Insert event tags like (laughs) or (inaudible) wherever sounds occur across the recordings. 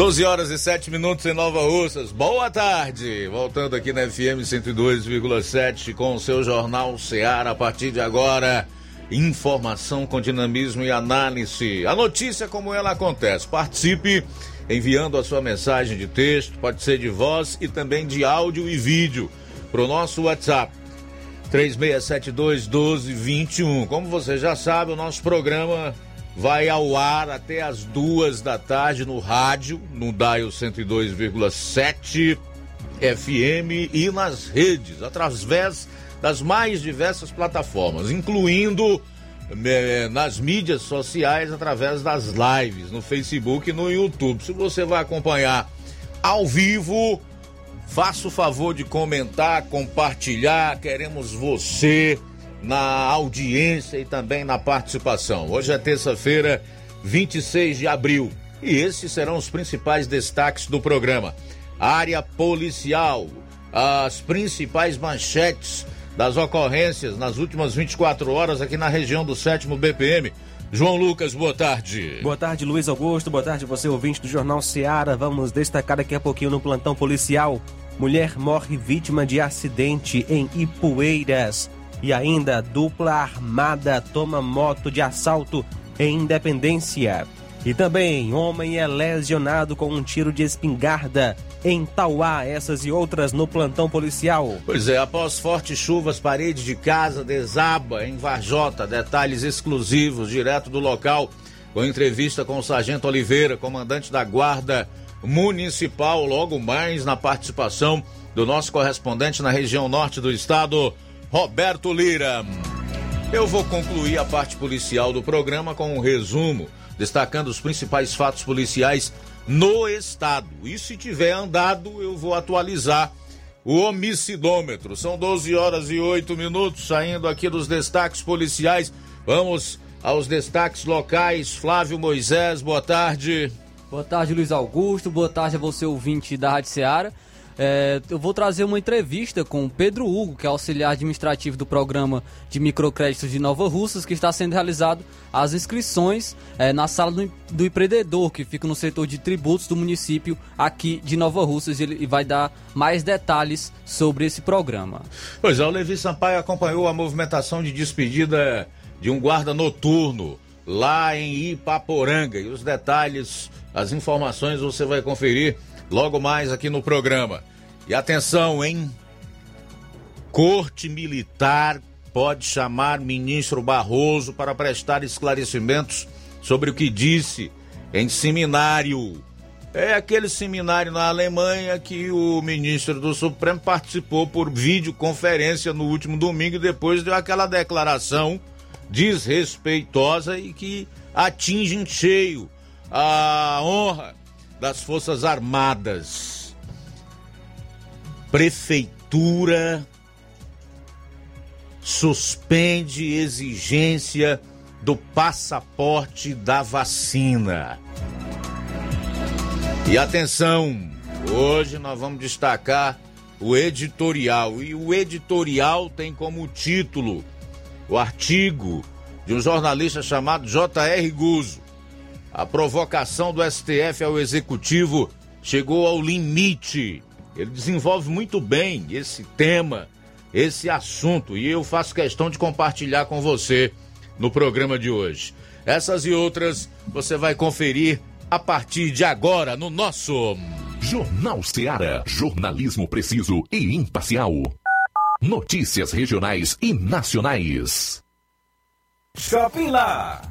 12 horas e 7 minutos em Nova Russas. Boa tarde! Voltando aqui na FM 102,7 com o seu Jornal Seara. A partir de agora, informação com dinamismo e análise. A notícia como ela acontece. Participe enviando a sua mensagem de texto, pode ser de voz e também de áudio e vídeo para o nosso WhatsApp. 3672 1221. Como você já sabe, o nosso programa vai ao ar até as duas da tarde no rádio, no Dial 102,7 FM e nas redes, através das mais diversas plataformas, incluindo eh, nas mídias sociais, através das lives, no Facebook e no YouTube. Se você vai acompanhar ao vivo, faça o favor de comentar, compartilhar, queremos você na audiência e também na participação. Hoje é terça-feira, 26 de abril, e esses serão os principais destaques do programa. Área policial, as principais manchetes das ocorrências nas últimas 24 horas aqui na região do 7 BPM. João Lucas, boa tarde. Boa tarde, Luiz Augusto. Boa tarde, você ouvinte do Jornal Seara. Vamos destacar daqui a pouquinho no plantão policial. Mulher morre vítima de acidente em Ipueiras. E ainda, dupla armada toma moto de assalto em Independência. E também, homem é lesionado com um tiro de espingarda em Tauá, essas e outras no plantão policial. Pois é, após fortes chuvas, parede de casa desaba em Varjota. Detalhes exclusivos direto do local, com entrevista com o Sargento Oliveira, comandante da Guarda Municipal, logo mais na participação do nosso correspondente na região norte do estado, Roberto Lira. Eu vou concluir a parte policial do programa com um resumo, destacando os principais fatos policiais no estado. E se tiver andado, eu vou atualizar o homicidômetro. São 12 horas e 8 minutos, saindo aqui dos destaques policiais. Vamos aos destaques locais. Flávio Moisés, boa tarde. Boa tarde, Luiz Augusto. Boa tarde a você, ouvinte da Rádio Ceará. É, eu vou trazer uma entrevista com Pedro Hugo, que é auxiliar administrativo do programa de microcréditos de Nova Russas, que está sendo realizado as inscrições é, na sala do, do, empreendedor, que fica no setor de tributos do município aqui de Nova Russas, ele vai dar mais detalhes sobre esse programa. Pois é, o Levi Sampaio acompanhou a movimentação de despedida de um guarda noturno lá em Ipaporanga. E os detalhes, as informações você vai conferir logo mais aqui no programa. E atenção, hein? Corte Militar pode chamar ministro Barroso para prestar esclarecimentos sobre o que disse em seminário. É aquele seminário na Alemanha que o ministro do Supremo participou por videoconferência no último domingo e depois deu aquela declaração desrespeitosa e que atinge em cheio a honra das Forças Armadas. Prefeitura suspende exigência do passaporte da vacina. E atenção, hoje nós vamos destacar o editorial. E o editorial tem como título o artigo de um jornalista chamado J.R. Guzzo. A provocação do STF ao executivo chegou ao limite. Ele desenvolve muito bem esse tema, esse assunto, e eu faço questão de compartilhar com você no programa de hoje. Essas e outras você vai conferir a partir de agora no nosso Jornal Ceará, jornalismo preciso e imparcial. Notícias regionais e nacionais. Shopping Lá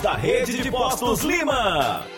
Da Rede de Postos Lima.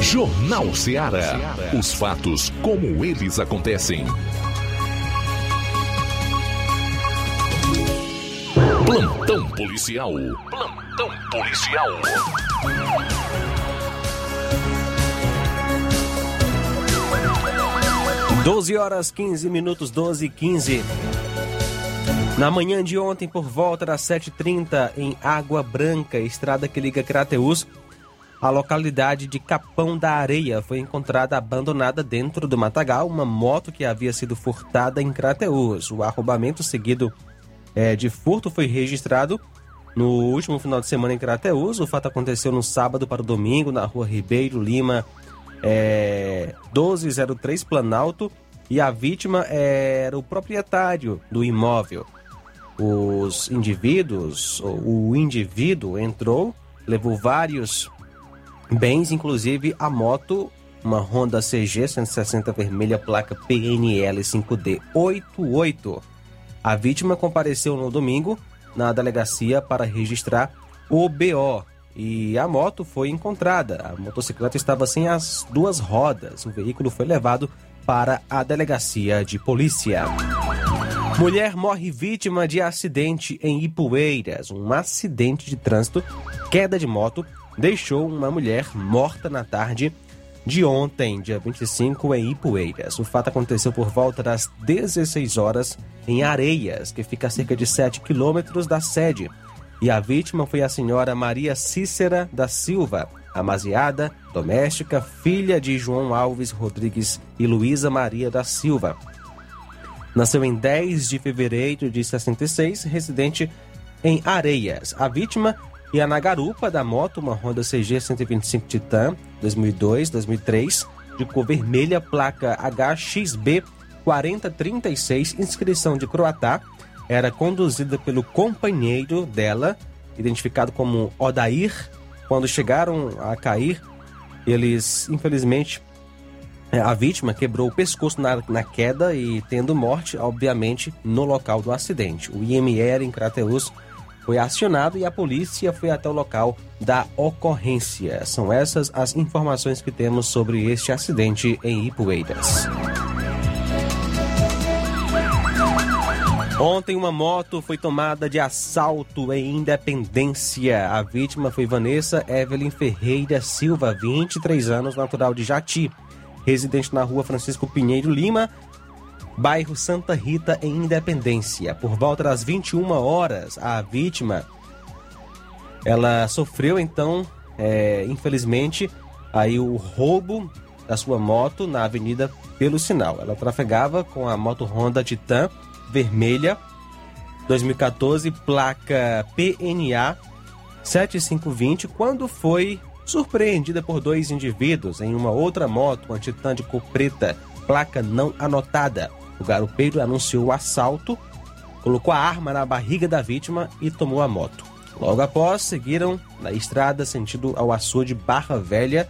Jornal Ceará. Os fatos como eles acontecem. Plantão policial. Plantão policial. Doze horas 15 minutos, 12 e 15. Na manhã de ontem, por volta das 7h30, em Água Branca, estrada que liga Crateus A localidade de Capão da Areia foi encontrada abandonada dentro do matagal uma moto que havia sido furtada em Crateús. O arrombamento seguido é, de furto foi registrado no último final de semana em Crateús. O fato aconteceu no sábado para o domingo, na rua Ribeiro Lima, é, 1203 Planalto, e a vítima era o proprietário do imóvel. Os indivíduos, o indivíduo entrou, levou vários bens, inclusive a moto, uma Honda CG 160 vermelha, placa PNL 5D88. A vítima compareceu no domingo na delegacia para registrar o BO e a moto foi encontrada. A motocicleta estava sem as duas rodas. O veículo foi levado para a delegacia de polícia. Mulher morre vítima de acidente em Ipueiras. Um acidente de trânsito, queda de moto, deixou uma mulher morta na tarde de ontem, dia 25, em Ipueiras. O fato aconteceu por volta das 16 horas em Areias, que fica a cerca de 7 quilômetros da sede. E a vítima foi a senhora Maria Cícera da Silva, amaziada, doméstica, filha de João Alves Rodrigues e Luísa Maria da Silva. Nasceu em 10 de fevereiro de 66, residente em Areias. A vítima ia na garupa da moto, uma Honda CG 125 Titan 2002-2003, de cor vermelha, placa HXB 4036, inscrição de Croatá. Era conduzida pelo companheiro dela, identificado como Odair. Quando chegaram a cair, eles, infelizmente, é, a vítima quebrou o pescoço na, na, queda e tendo morte, obviamente, no local do acidente. O IMR em Crateus foi acionado e a polícia foi até o local da ocorrência. São essas as informações que temos sobre este acidente em Ipueiras. Ontem, uma moto foi tomada de assalto em Independência. A vítima foi Vanessa Evelyn Ferreira Silva, 23 anos, natural de Jati, residente na rua Francisco Pinheiro Lima, bairro Santa Rita, em Independência. Por volta das 21 horas, a vítima ela sofreu então, é, infelizmente, aí o roubo da sua moto na Avenida pelo Sinal. Ela trafegava com a moto Honda Titan vermelha 2014, placa PNA 7520, quando foi surpreendida por dois indivíduos em uma outra moto, uma Titan de cor preta, placa não anotada. O garupeiro anunciou o assalto, colocou a arma na barriga da vítima e tomou a moto. Logo após, seguiram na estrada sentido ao açude Barra Velha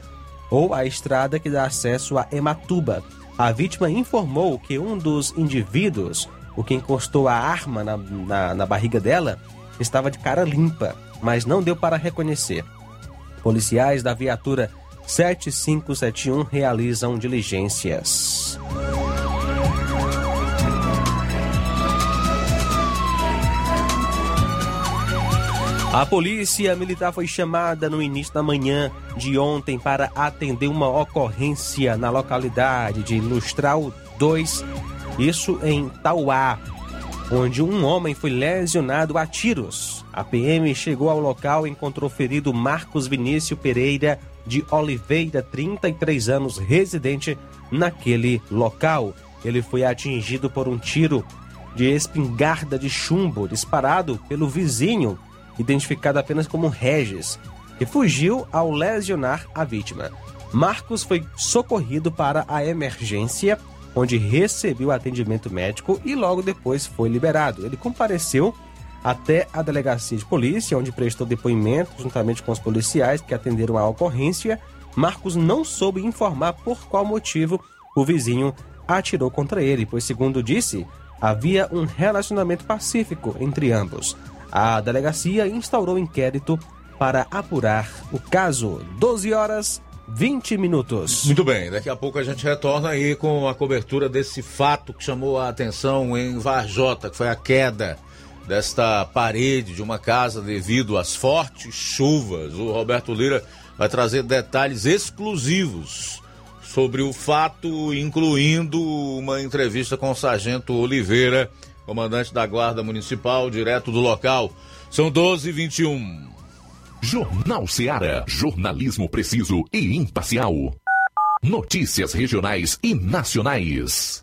ou a estrada que dá acesso a Ematuba. A vítima informou que um dos indivíduos, o que encostou a arma na, na, na barriga dela, estava de cara limpa, mas não deu para reconhecer. Policiais da viatura 7571 realizam diligências. A polícia militar foi chamada no início da manhã de ontem para atender uma ocorrência na localidade de Lustral 2, isso em Tauá, onde um homem foi lesionado a tiros. A PM chegou ao local e encontrou ferido Marcos Vinícius Pereira de Oliveira, 33 anos, residente naquele local. Ele foi atingido por um tiro de espingarda de chumbo disparado pelo vizinho identificado apenas como Regis, que fugiu ao lesionar a vítima. Marcos foi socorrido para a emergência, onde recebeu atendimento médico e logo depois foi liberado. Ele compareceu até a delegacia de polícia, onde prestou depoimento juntamente com os policiais que atenderam a ocorrência. Marcos não soube informar por qual motivo o vizinho atirou contra ele, pois, segundo disse, havia um relacionamento pacífico entre ambos. A delegacia instaurou inquérito para apurar o caso. 12 horas 20 minutos. Muito bem, daqui a pouco a gente retorna aí com a cobertura desse fato que chamou a atenção em Varjota, que foi a queda desta parede de uma casa devido às fortes chuvas. O Roberto Lira vai trazer detalhes exclusivos sobre o fato, incluindo uma entrevista com o sargento Oliveira comandante da Guarda Municipal, direto do local. São 12 e 21. Jornal Seara. Jornalismo preciso e imparcial. Notícias regionais e nacionais.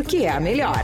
porque é a melhor.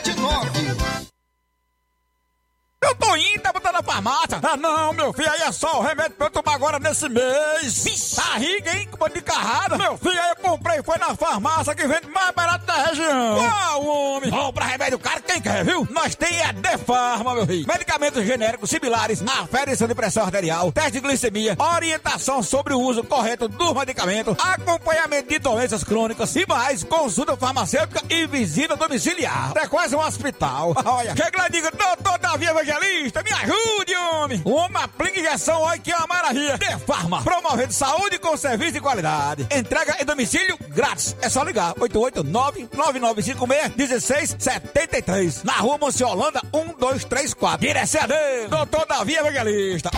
Ah, não, meu filho, aí é só o remédio pra eu tomar agora nesse mês. Vixe. Barriga, hein, com de carrada. Meu filho, aí eu comprei, foi na farmácia que vende mais barato da região. Qual, homem? Compra remédio caro, quem quer, viu? Nós tem é Defarma, meu filho. Medicamentos genéricos similares, aferição de pressão arterial, teste de glicemia, orientação sobre o uso correto do medicamento, acompanhamento de doenças crônicas e mais, consulta farmacêutica e visita domiciliar. É quase um hospital. Olha, chega lá e diga, doutor Davi Evangelista, me ajude, homem. Uma aplica injeção, olha que é uma maravilha. De Farma, promovendo saúde com serviço de qualidade. Entrega em domicílio grátis. É só ligar, 889-9956-1673. Na rua Monsiolanda, 1234. Direção doutor Davi Evangelista.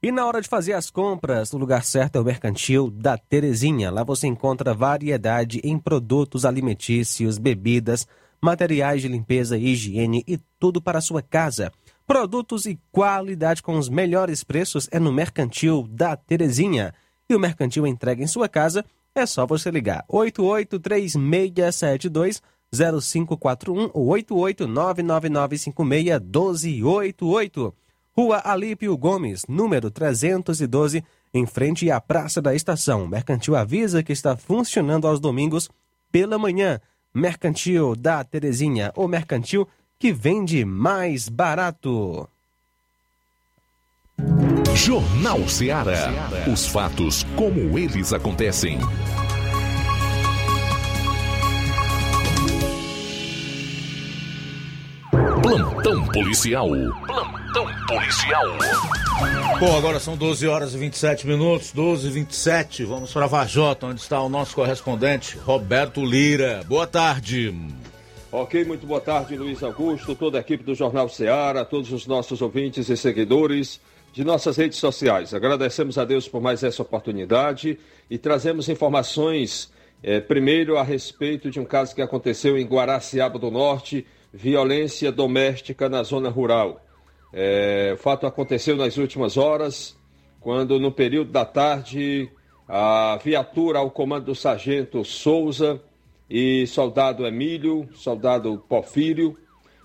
E na hora de fazer as compras, o lugar certo é o Mercantil da Terezinha. Lá você encontra variedade em produtos alimentícios, bebidas, materiais de limpeza higiene e tudo para a sua casa. Produtos e qualidade com os melhores preços é no Mercantil da Terezinha. E o Mercantil entrega em sua casa é só você ligar 883672 0541 ou 88999561288. Rua Alípio Gomes, número 312, em frente à Praça da Estação. Mercantil avisa que está funcionando aos domingos pela manhã. Mercantil da Terezinha, o mercantil que vende mais barato. Jornal Ceará. Os fatos como eles acontecem. Plantão policial. Plantão policial. Bom, agora são 12 horas e 27 minutos, 12 e 27. Vamos para Vajota, onde está o nosso correspondente Roberto Lira. Boa tarde. Ok, muito boa tarde, Luiz Augusto, toda a equipe do Jornal Ceará, todos os nossos ouvintes e seguidores de nossas redes sociais. Agradecemos a Deus por mais essa oportunidade e trazemos informações, eh, primeiro a respeito de um caso que aconteceu em Guaraciaba do Norte, violência doméstica na zona rural. É, o fato aconteceu nas últimas horas, quando no período da tarde a viatura ao comando do sargento Souza e soldado Emílio, soldado Porfírio,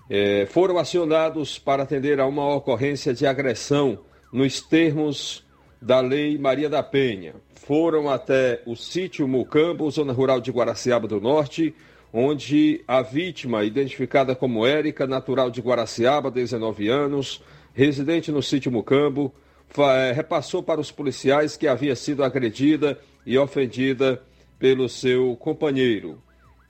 é, foram acionados para atender a uma ocorrência de agressão nos termos da Lei Maria da Penha. Foram até o sítio Mucambo, zona rural de Guaraciaba do Norte, onde a vítima, identificada como Érica, natural de Guaraciaba, 19 anos, residente no sítio Mucambo, eh, repassou para os policiais que havia sido agredida e ofendida pelo seu companheiro,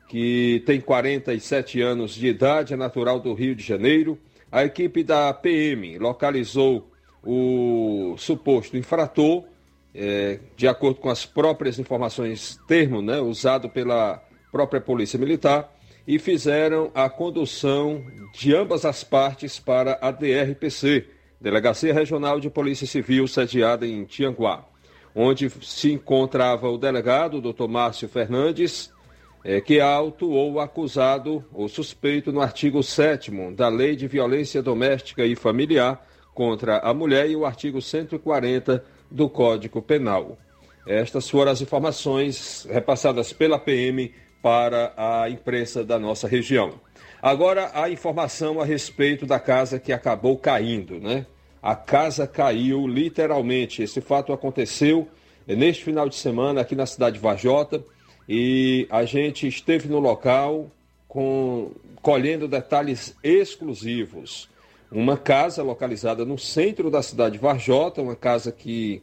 que tem 47 anos de idade, é natural do Rio de Janeiro. A equipe da PM localizou o suposto infrator, é, de acordo com as próprias informações, termo né, usado pela própria Polícia Militar, e fizeram a condução de ambas as partes para a DRPC, Delegacia Regional de Polícia Civil, sediada em Tianguá, onde se encontrava o delegado, Dr. Márcio Fernandes, é, que autuou o acusado ou suspeito no artigo 7 da Lei de Violência Doméstica e Familiar contra a Mulher e o artigo 140 do Código Penal. Estas foram as informações repassadas pela PM para a imprensa da nossa região. Agora, a informação a respeito da casa que acabou caindo, né? A casa caiu literalmente. Esse fato aconteceu neste final de semana aqui na cidade de Vajota e a gente esteve no local com, colhendo detalhes exclusivos. Uma casa localizada no centro da cidade de Varjota, uma casa que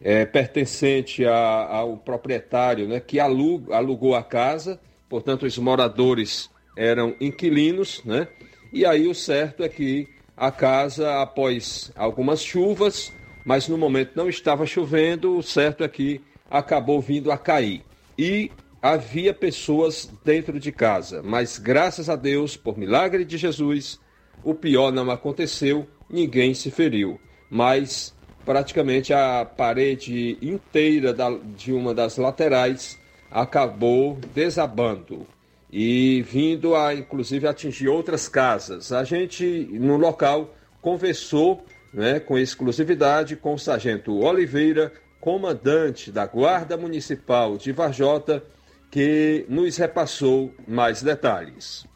é, pertencente a, ao proprietário né, que alug, alugou a casa, portanto, os moradores eram inquilinos, né? E aí o certo é que a casa, após algumas chuvas, mas no momento não estava chovendo, o certo é que acabou vindo a cair. E havia pessoas dentro de casa, mas graças a Deus, por milagre de Jesus, o pior não aconteceu, ninguém se feriu. Mas praticamente a parede inteira da, de uma das laterais acabou desabando e vindo a inclusive atingir outras casas. A gente no local conversou né, com exclusividade com o sargento Oliveira, comandante da Guarda Municipal de Varjota, que nos repassou mais detalhes.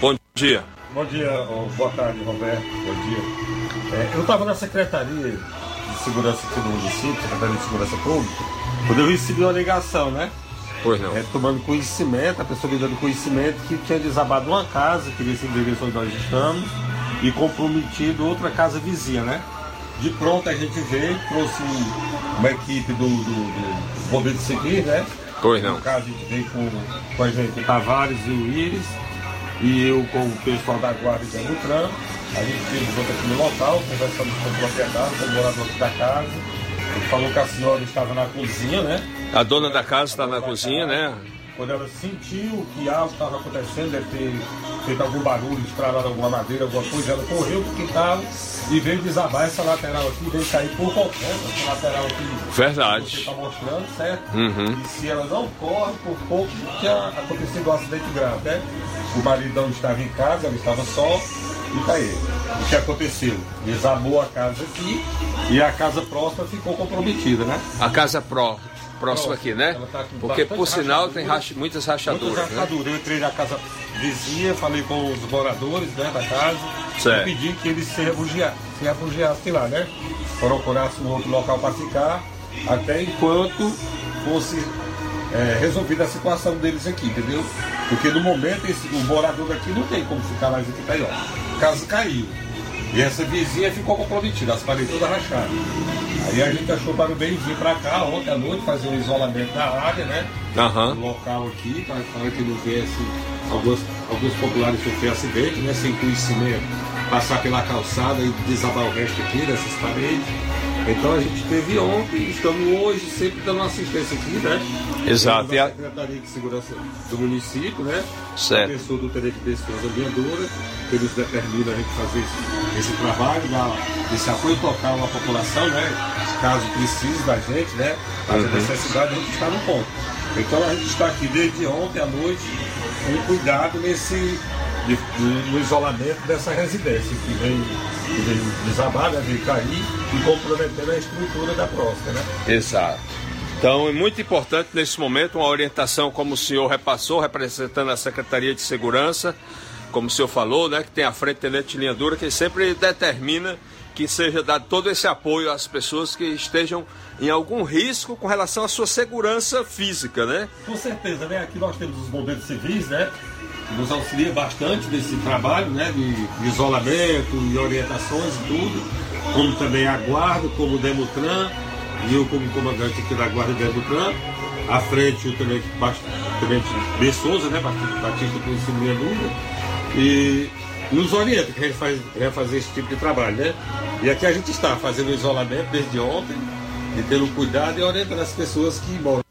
Bom dia. Bom dia, boa tarde, Roberto. Bom dia. É, eu estava na Secretaria de Segurança aqui do município, Secretaria de Segurança Pública, quando eu recebi uma ligação, né? Pois não. É, tomando conhecimento, a pessoa me dando conhecimento que tinha desabado uma casa, que nesse endereço onde nós estamos, e comprometido outra casa vizinha, né? De pronto a gente veio, trouxe uma equipe do, do, do Bombeiro Civil, né? Pois não. No caso, a gente veio com, com a gente, Tavares e o Íris, e eu com o pessoal da Guarda de Amutran. A gente veio junto aqui no local, conversamos com o proprietário, com o morador da casa. Ele falou que a senhora estava na cozinha, né? A dona da casa está na cozinha, né? Quando ela sentiu que algo estava acontecendo, deve ter feito algum barulho, estralado alguma madeira, alguma coisa, ela correu para o quintal e veio desabar essa lateral aqui, veio cair por qualquer essa lateral aqui. Verdade. Que você está mostrando, certo? Uhum. E se ela não corre, por pouco tinha acontecido um acidente grave, né? O maridão estava em casa, ela estava só e caiu. O que aconteceu? Desabou a casa aqui E a casa próxima ficou comprometida, né? A casa pró, próxima aqui, né? Tá Porque por sinal tem racha- muitas rachaduras, Muitas né? rachaduras. Eu entrei na casa vizinha, falei com os moradores né, da casa Certo. e pedi que eles se refugiassem, se refugiassem lá, né? Procurassem um outro local para ficar até enquanto fosse é, resolvida a situação deles aqui, entendeu? Porque no momento esse, o morador daqui não tem como ficar mais aqui, tá aí, ó. A casa caiu. E essa vizinha ficou comprometida, as paredes todas rachadas. Aí a gente achou para o bem vir para cá ontem à noite, fazer um isolamento da área, né? Aham. No local aqui, para para que não viesse alguns, alguns populares sofrer acidente, né? Sem conhecimento, passar pela calçada e desabar o resto aqui dessas paredes. Então a gente teve ontem, estamos hoje sempre dando assistência aqui, né? Exato. E a Secretaria de Segurança do município, né? Certo. A pessoa do Tenente Pessoas que eles determinam a gente fazer esse, esse trabalho, dar esse apoio total à população, né? Caso precise da gente, né? Caso Uhum. necessidade, a gente está no ponto. Então a gente está aqui desde ontem à noite com cuidado nesse no isolamento dessa residência que veio, veio desabar, né? veio cair e comprometendo a estrutura da próstata, né? Exato. Então é muito importante nesse momento uma orientação, como o senhor repassou, representando a Secretaria de Segurança, como o senhor falou, né, que tem a frente tenente de linha dura, que sempre determina que seja dado todo esse apoio às pessoas que estejam em algum risco com relação à sua segurança física, né? Com certeza, né? Aqui nós temos os bombeiros civis, né? Nos auxilia bastante nesse trabalho, né? De, isolamento e orientações e tudo. Como também a guarda, como o Demutran, e eu como comandante aqui da guarda Demutran. À frente o tenente, tenente B. Né? Batista, Conhecido Minha Dúvida. E nos orienta que a gente faz, fazer esse tipo de trabalho, né? E aqui a gente está fazendo o isolamento desde ontem, e tendo cuidado e orientando as pessoas que moram.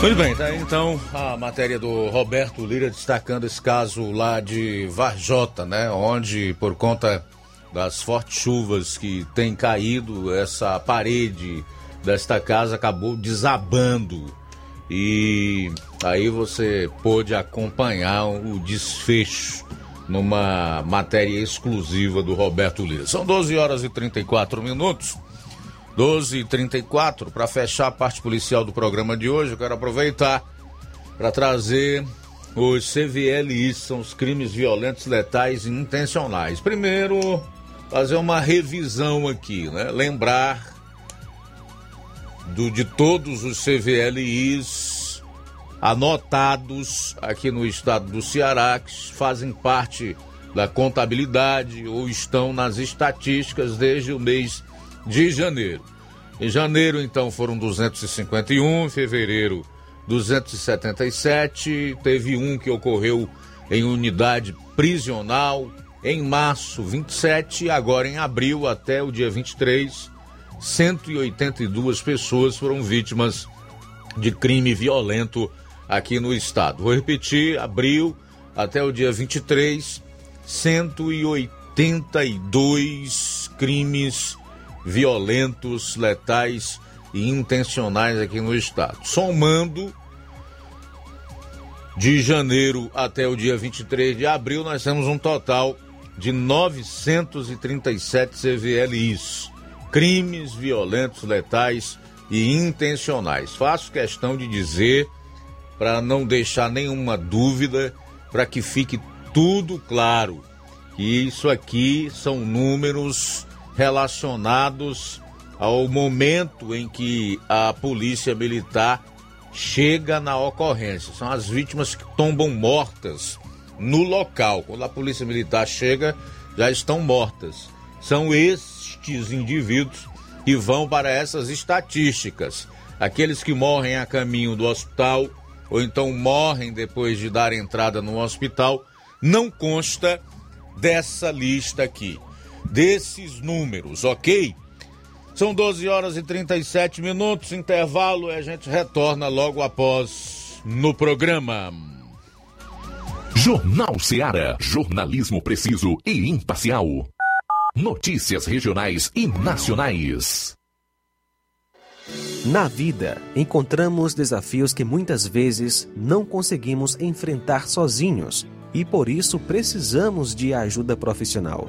Muito bem, tá aí então a matéria do Roberto Lira destacando esse caso lá de Varjota, né? Onde, por conta das fortes chuvas que tem caído, essa parede desta casa acabou desabando. E aí você pôde acompanhar o desfecho numa matéria exclusiva do Roberto Lira. São 12 horas e 34 minutos. 12 e 34 para fechar a parte policial do programa de hoje, eu quero aproveitar para trazer os CVLIs, são os crimes violentos, letais e intencionais. Primeiro, fazer uma revisão aqui, né? Lembrar do, de todos os CVLIs anotados aqui no estado do Ceará, que fazem parte da contabilidade ou estão nas estatísticas desde o mês de janeiro. Em janeiro, então, foram 251, em fevereiro, 277, teve um que ocorreu em unidade prisional, em março, 27, e agora em abril, até o dia 23, 182 pessoas foram vítimas de crime violento aqui no estado. Vou repetir, abril até o dia 23, 182 crimes violentos, letais e intencionais aqui no estado. Somando de janeiro até o dia 23 de abril, nós temos um total de 937 CVLIs, crimes violentos, letais e intencionais. Faço questão de dizer, para não deixar nenhuma dúvida, para que fique tudo claro, que isso aqui são números relacionados ao momento em que a polícia militar chega na ocorrência. São as vítimas que tombam mortas no local. Quando a polícia militar chega, já estão mortas. São estes indivíduos que vão para essas estatísticas. Aqueles que morrem a caminho do hospital ou então morrem depois de dar entrada no hospital, não consta dessa lista aqui, desses números, ok? São 12 horas e 37 minutos, intervalo e a gente retorna logo após no programa. Jornal Seara. Jornalismo preciso e imparcial. Notícias regionais e nacionais. Na vida, encontramos desafios que muitas vezes não conseguimos enfrentar sozinhos. e por isso precisamos de ajuda profissional.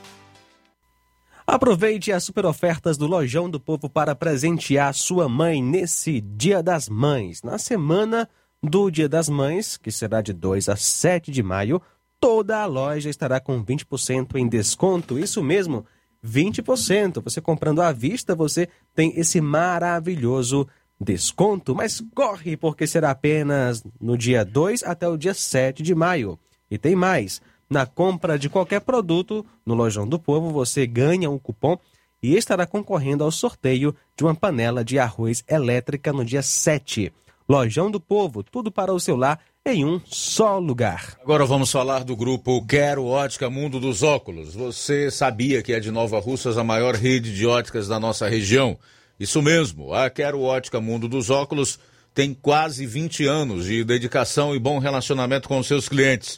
Aproveite as super ofertas do Lojão do Povo para presentear sua mãe nesse Dia das Mães. Na semana do Dia das Mães, que será de 2 a 7 de maio, toda a loja estará com 20% em desconto. Isso mesmo, 20%. Você comprando à vista, você tem esse maravilhoso desconto. Mas corre, porque será apenas no dia 2 até o dia 7 de maio. E tem mais. Na compra de qualquer produto no Lojão do Povo, você ganha um cupom e estará concorrendo ao sorteio de uma panela de arroz elétrica no dia 7. Lojão do Povo, tudo para o seu lar em um só lugar. Agora vamos falar do grupo Quero Ótica Mundo dos Óculos. Você sabia que é de Nova Russas a maior rede de óticas da nossa região? Isso mesmo, a Quero Ótica Mundo dos Óculos tem quase 20 anos de dedicação e bom relacionamento com seus clientes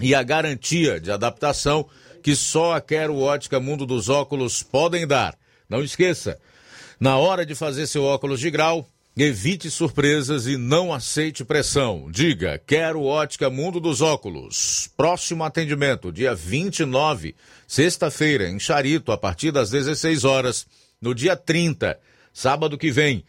e a garantia de adaptação que só a Quero Ótica Mundo dos Óculos podem dar. Não esqueça, na hora de fazer seu óculos de grau, evite surpresas e não aceite pressão. Diga, quero ótica Mundo dos Óculos. Próximo atendimento, dia 29, sexta-feira, em Charito, a partir das 16 horas. No dia 30, sábado que vem,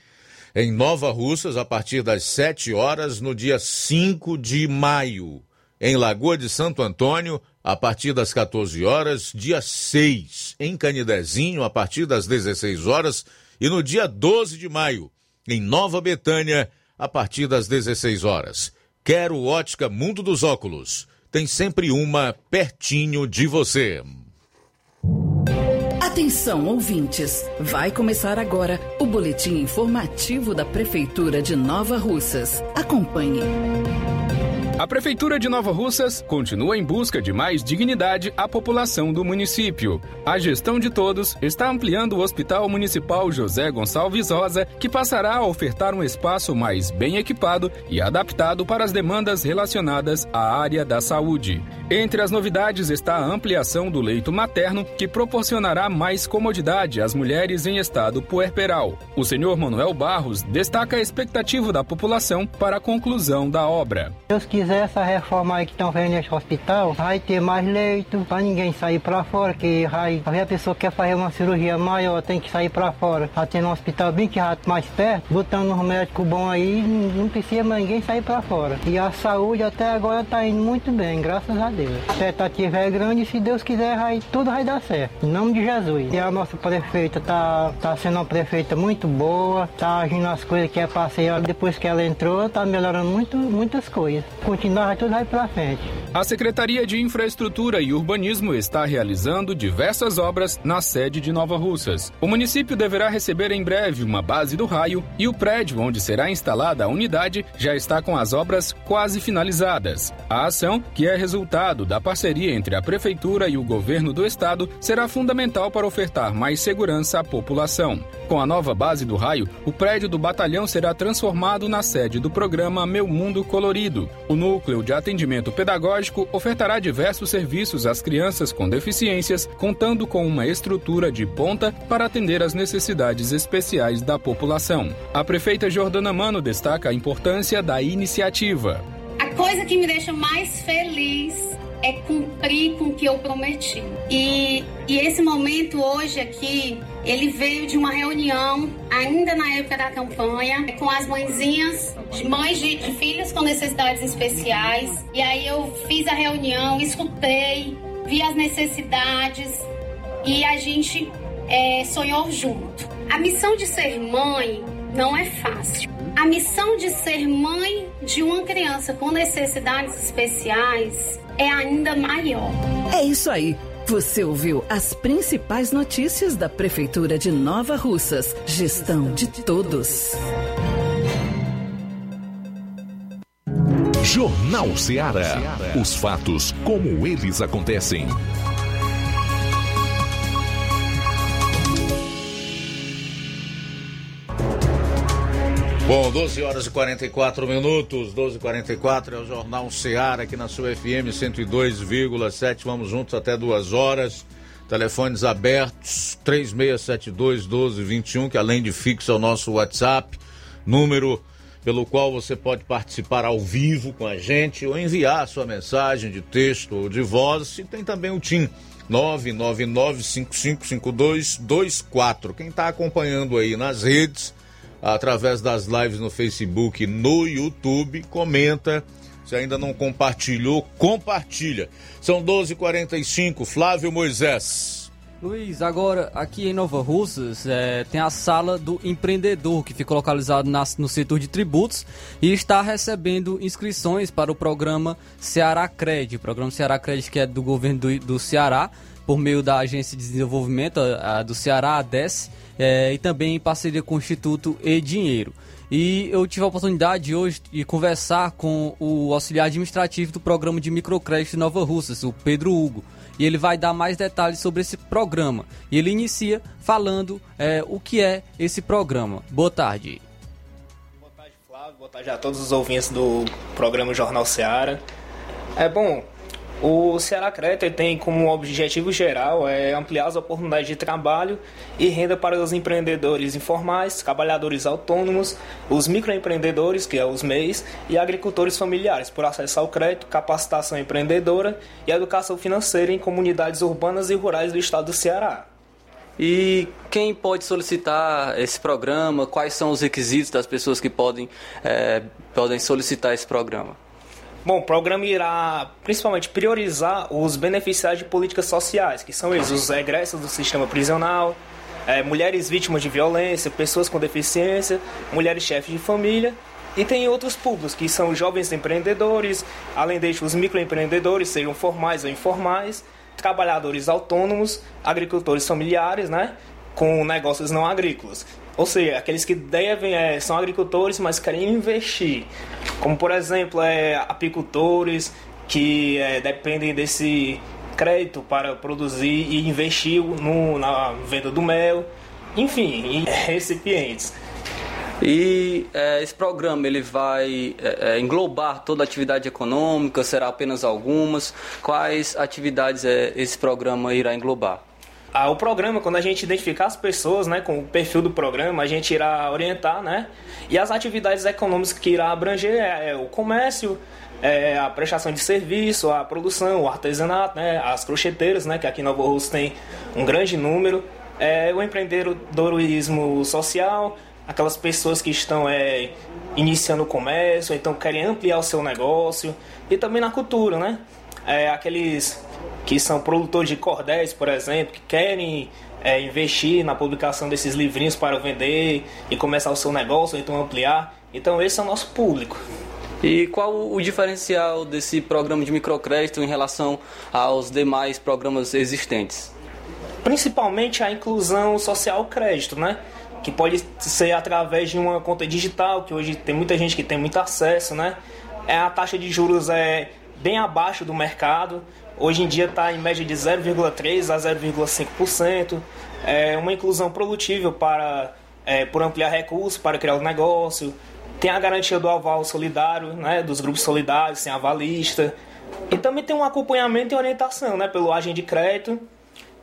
em Nova Russas, a partir das 7 horas, no dia 5 de maio em Lagoa de Santo Antônio, a partir das 14 horas, dia 6, em Canidezinho, a partir das 16 horas, e no dia 12 de maio, em Nova Betânia, a partir das 16 horas. Quero ótica Mundo dos Óculos. Tem sempre uma pertinho de você. Atenção, ouvintes! Vai começar agora o boletim informativo da Prefeitura de Nova Russas. Acompanhe. A Prefeitura de Nova Russas continua em busca de mais dignidade à população do município. A gestão de todos está ampliando o Hospital Municipal José Gonçalves Rosa, que passará a ofertar um espaço mais bem equipado e adaptado para as demandas relacionadas à área da saúde. Entre as novidades está a ampliação do leito materno, que proporcionará mais comodidade às mulheres em estado puerperal. O senhor Manuel Barros destaca a expectativa da população para a conclusão da obra. Deus quiser essa reforma aí que estão vendo nesse hospital, vai ter mais leito para ninguém sair para fora, que vai, a pessoa quer fazer uma cirurgia maior, tem que sair para fora. Tá tendo um hospital bem que rato mais perto, botando um médico bom aí, não precisa mais ninguém sair para fora. E a saúde até agora está indo muito bem, graças a Deus. A expectativa é grande se Deus quiser, vai, tudo vai dar certo. Em nome de Jesus. E a nossa prefeita tá, tá sendo uma prefeita muito boa, tá agindo as coisas que é passeio. Depois que ela entrou, tá melhorando muito, muitas coisas. Continuar tudo vai frente. A Secretaria de Infraestrutura e Urbanismo está realizando diversas obras na sede de Nova Russas. O município deverá receber em breve uma base do raio e o prédio onde será instalada a unidade já está com as obras quase finalizadas. A ação, que é resultado da parceria entre a Prefeitura e o governo do estado, será fundamental para ofertar mais segurança à população. Com a nova base do raio, o prédio do batalhão será transformado na sede do programa Meu Mundo Colorido. O núcleo de atendimento pedagógico ofertará diversos serviços às crianças com deficiências, contando com uma estrutura de ponta para atender às necessidades especiais da população. A prefeita Jordana Mano destaca a importância da iniciativa. A coisa que me deixa mais feliz é cumprir com o que eu prometi. E, e esse momento hoje aqui, ele veio de uma reunião, ainda na época da campanha, com as mãezinhas, de mães de, de filhos com necessidades especiais. E aí eu fiz a reunião, escutei, vi as necessidades e a gente é, sonhou junto. A missão de ser mãe não é fácil. A missão de ser mãe de uma criança com necessidades especiais é ainda maior. É isso aí. Você ouviu as principais notícias da Prefeitura de Nova Russas. Gestão de todos. Jornal Ceará. Os fatos como eles acontecem. Bom, 12 horas e 44 minutos, 12 e 44 é o Jornal Seara aqui na sua FM 102,7. Vamos juntos até duas horas. Telefones abertos 3672 1221, que além de fixo é o nosso WhatsApp, número pelo qual você pode participar ao vivo com a gente ou enviar sua mensagem de texto ou de voz. E tem também o TIM 999555224. Quem está acompanhando aí nas redes através das lives no Facebook, no YouTube. Comenta. Se ainda não compartilhou, compartilha. São 12h45, Flávio Moisés. Luiz, agora aqui em Nova Russas é, tem a sala do empreendedor que fica localizado na, no setor de tributos e está recebendo inscrições para o programa Ceará Cred. O programa Ceará Cred que é do governo do, do Ceará por meio da Agência de Desenvolvimento a, a do Ceará, a ADES é, e também em parceria com o Instituto E Dinheiro. E eu tive a oportunidade hoje de conversar com o auxiliar administrativo do programa de microcrédito Nova Russas, o Pedro Hugo. E ele vai dar mais detalhes sobre esse programa. E ele inicia falando é, o que é esse programa. Boa tarde. Boa tarde, Flávio. Boa tarde a todos os ouvintes do programa Jornal Seara. É bom, o Ceará Crédito tem como objetivo geral é ampliar as oportunidades de trabalho e renda para os empreendedores informais, trabalhadores autônomos, os microempreendedores, que é os MEIs, e agricultores familiares, por acesso ao crédito, capacitação empreendedora e educação financeira em comunidades urbanas e rurais do estado do Ceará. E quem pode solicitar esse programa? Quais são os requisitos das pessoas que podem, é, podem solicitar esse programa? Bom, o programa irá principalmente priorizar os beneficiários de políticas sociais, que são eles, os egressos do sistema prisional, é, mulheres vítimas de violência, pessoas com deficiência, mulheres chefes de família e tem outros públicos, que são jovens empreendedores, além disso, os microempreendedores, sejam formais ou informais, trabalhadores autônomos, agricultores familiares, né? Com negócios não agrícolas. Ou seja, aqueles que devem é, são agricultores, mas querem investir. Como, por exemplo, é, apicultores que é, dependem desse crédito para produzir e investir no, na venda do mel, enfim, (laughs) recipientes. E é, esse programa ele vai é, é, englobar toda a atividade econômica? Será apenas algumas? Quais atividades é, esse programa irá englobar? O programa, quando a gente identificar as pessoas, né, com o perfil do programa, a gente irá orientar, né? E as atividades econômicas que irá abranger é, é o comércio, é, a prestação de serviço, a produção, o artesanato, né, as crocheteiras, né, que aqui em Nova Rússia tem um grande número, é, o empreendedorismo social, aquelas pessoas que estão é, iniciando o comércio, então querem ampliar o seu negócio, e também na cultura, né? É, aqueles que são produtores de cordéis, por exemplo, que querem é, investir na publicação desses livrinhos para vender e começar o seu negócio, ou então ampliar. Então esse é o nosso público. E qual o diferencial desse programa de microcrédito em relação aos demais programas existentes? Principalmente a inclusão social crédito, né? Que pode ser através de uma conta digital, que hoje tem muita gente que tem muito acesso, né? É, a taxa de juros é bem abaixo do mercado. Hoje em dia está em média de 0,3% a 0,5%. É uma inclusão produtível para, é, por ampliar recursos para criar o um negócio. Tem a garantia do aval solidário, né, dos grupos solidários, sem avalista. E também tem um acompanhamento e orientação né, pelo agente de crédito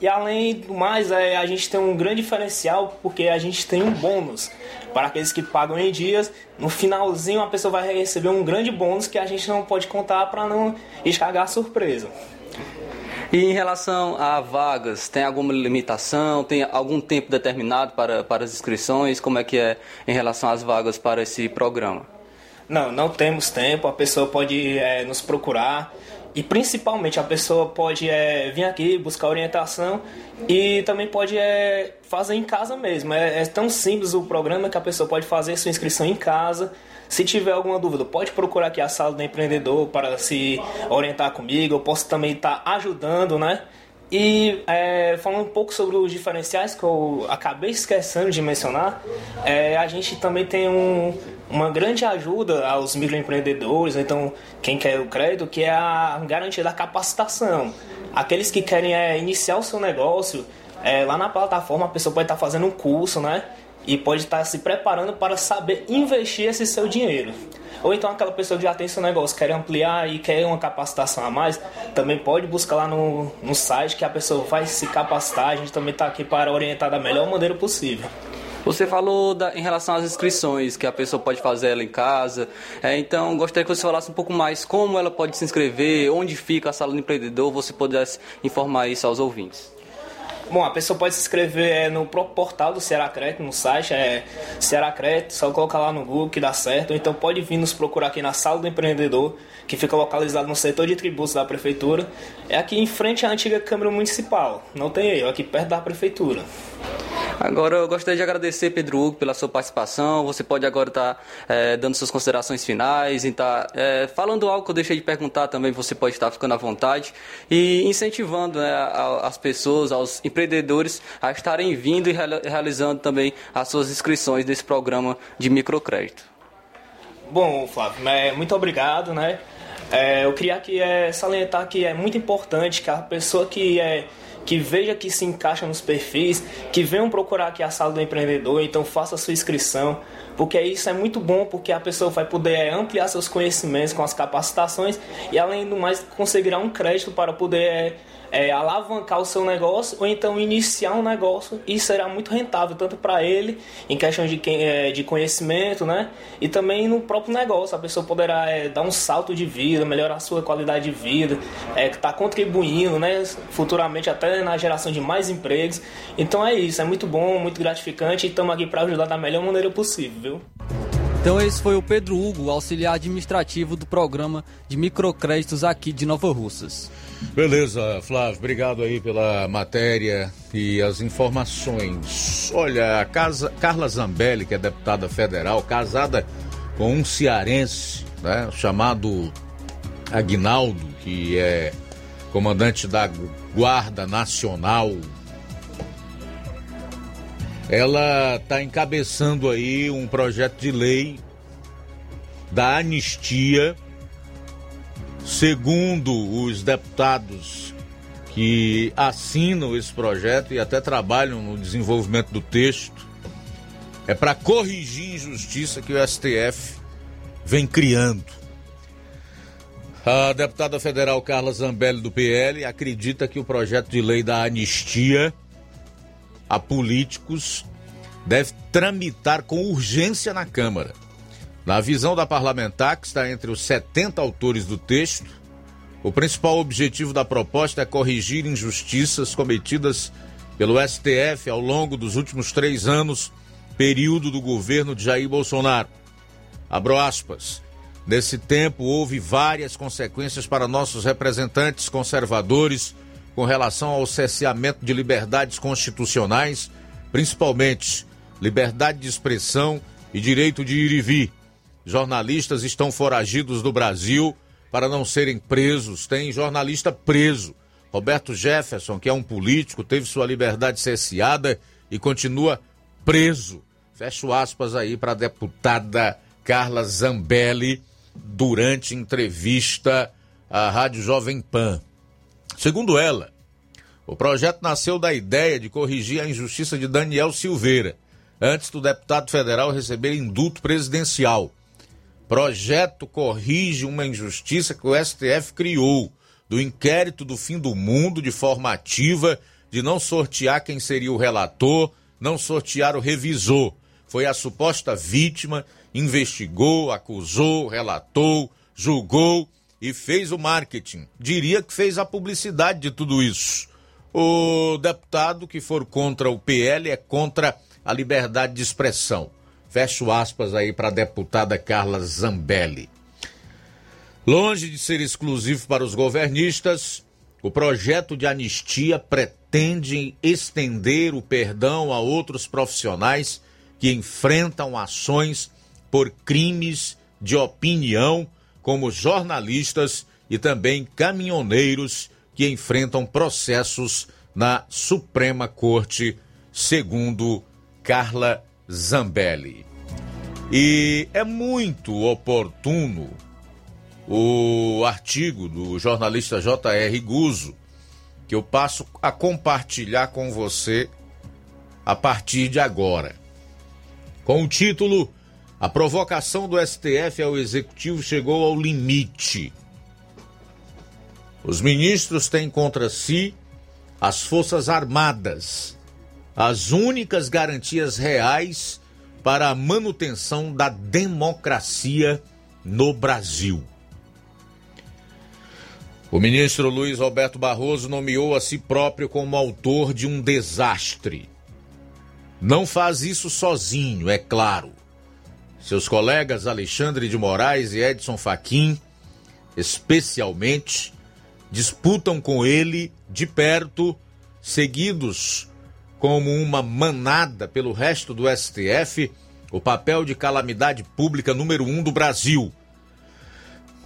e além do mais, é, a gente tem um grande diferencial porque a gente tem um bônus para aqueles que pagam em dias. No finalzinho, a pessoa vai receber um grande bônus que a gente não pode contar para não estragar a surpresa. E em relação a vagas, tem alguma limitação? Tem algum tempo determinado para, para as inscrições? Como é que é em relação às vagas para esse programa? Não, não temos tempo. A pessoa pode é, nos procurar e principalmente a pessoa pode é, vir aqui buscar orientação e também pode é, fazer em casa mesmo. É, é, tão simples o programa que a pessoa pode fazer sua inscrição em casa. Se tiver alguma dúvida, pode procurar aqui a sala do empreendedor para se orientar comigo. Eu posso também estar ajudando, né? E é, falando um pouco sobre os diferenciais que eu acabei esquecendo de mencionar, é, a gente também tem um, uma grande ajuda aos microempreendedores, então quem quer o crédito, que é a garantia da capacitação. Aqueles que querem é, iniciar o seu negócio, é, lá na plataforma a pessoa pode estar fazendo um curso, né? E pode estar se preparando para saber investir esse seu dinheiro. Ou então aquela pessoa que já tem seu negócio, quer ampliar e quer uma capacitação a mais, também pode buscar lá no, no site que a pessoa vai se capacitar. A gente também está aqui para orientar da melhor maneira possível. Você falou da, em relação às inscrições, que a pessoa pode fazer ela em casa. É, então, gostaria que você falasse um pouco mais como ela pode se inscrever, onde fica a sala do empreendedor, você pudesse informar isso aos ouvintes. Bom, a pessoa pode se inscrever é, no próprio portal do Ceará Crédito, no site, é Ceará Crédito, só colocar lá no Google que dá certo. Então pode vir nos procurar aqui na Sala do Empreendedor, que fica localizado no setor de tributos da Prefeitura. É aqui em frente à antiga Câmara Municipal, não tem erro, aqui perto da Prefeitura. Agora eu gostaria de agradecer, Pedro Hugo, pela sua participação. Você pode agora estar tá, é, dando suas considerações finais, e tá, é, falando algo que eu deixei de perguntar também, você pode estar ficando à vontade e incentivando né, as pessoas, aos empreendedores a estarem vindo e realizando também as suas inscrições desse programa de microcrédito. Bom, Flávio, é, muito obrigado, né? É, eu queria aqui é, salientar que é muito importante que a pessoa que é que veja que se encaixa nos perfis, que venham procurar aqui a sala do empreendedor, então faça sua inscrição, porque isso é muito bom, porque a pessoa vai poder é, ampliar seus conhecimentos com as capacitações e além do mais conseguirá um crédito para poder é, alavancar o seu negócio ou então iniciar um negócio e será muito rentável tanto para ele em questão de, é, de conhecimento, né? E também no próprio negócio a pessoa poderá é, dar um salto de vida, melhorar a sua qualidade de vida, é, está contribuindo, né? Futuramente até na geração de mais empregos. Então é isso, é muito bom, muito gratificante e estamos aqui para ajudar da melhor maneira possível? Então esse foi o Pedro Hugo, auxiliar administrativo do programa de microcréditos aqui de Nova Russas. Beleza, Flávio, obrigado aí pela matéria e as informações. Olha, a casa, Carla Zambelli, que é deputada federal, casada com um cearense, né, chamado Agnaldo, que é comandante da Guarda Nacional. ela está encabeçando aí um projeto de lei da anistia, segundo os deputados que assinam esse projeto e até trabalham no desenvolvimento do texto, é para corrigir injustiça que o STF vem criando. A deputada federal Carla Zambelli do PL acredita que o projeto de lei da anistia a políticos deve tramitar com urgência na Câmara. Na visão da parlamentar, que está entre os 70 autores do texto, o principal objetivo da proposta é corrigir injustiças cometidas pelo STF ao longo dos últimos três anos, período do governo de Jair Bolsonaro. Abro aspas. Nesse tempo, houve várias consequências para nossos representantes conservadores com relação ao cerceamento de liberdades constitucionais, principalmente liberdade de expressão e direito de ir e vir. Jornalistas estão foragidos do Brasil para não serem presos. Tem jornalista preso. Roberto Jefferson, que é um político, teve sua liberdade cerceada e continua preso. Fecho aspas aí para a deputada Carla Zambelli durante entrevista à Rádio Jovem Pan. Segundo ela, o projeto nasceu da ideia de corrigir a injustiça de Daniel Silveira, antes do deputado federal receber indulto presidencial. Projeto corrige uma injustiça que o STF criou, do inquérito do fim do mundo de forma ativa, de não sortear quem seria o relator, não sortear o revisor. Foi a suposta vítima, investigou, acusou, relatou, julgou e fez o marketing. Diria que fez a publicidade de tudo isso. O deputado que for contra o PL é contra a liberdade de expressão. Fecho aspas aí para a deputada Carla Zambelli. Longe de ser exclusivo para os governistas, o projeto de anistia pretende estender o perdão a outros profissionais que enfrentam ações por crimes de opinião, como jornalistas e também caminhoneiros que enfrentam processos na Suprema Corte, segundo Carla Zambelli. E é muito oportuno o artigo do jornalista J.R. Guzo, que eu passo a compartilhar com você a partir de agora. Com o título A provocação do STF ao Executivo chegou ao limite. Os ministros têm contra si as Forças Armadas, as únicas garantias reais para a manutenção da democracia no Brasil. O ministro Luiz Roberto Barroso nomeou a si próprio como autor de um desastre. Não faz isso sozinho, é claro. Seus colegas Alexandre de Moraes e Edson Fachin, especialmente, disputam com ele de perto, seguidos como uma manada pelo resto do STF, o papel de calamidade pública número um do Brasil.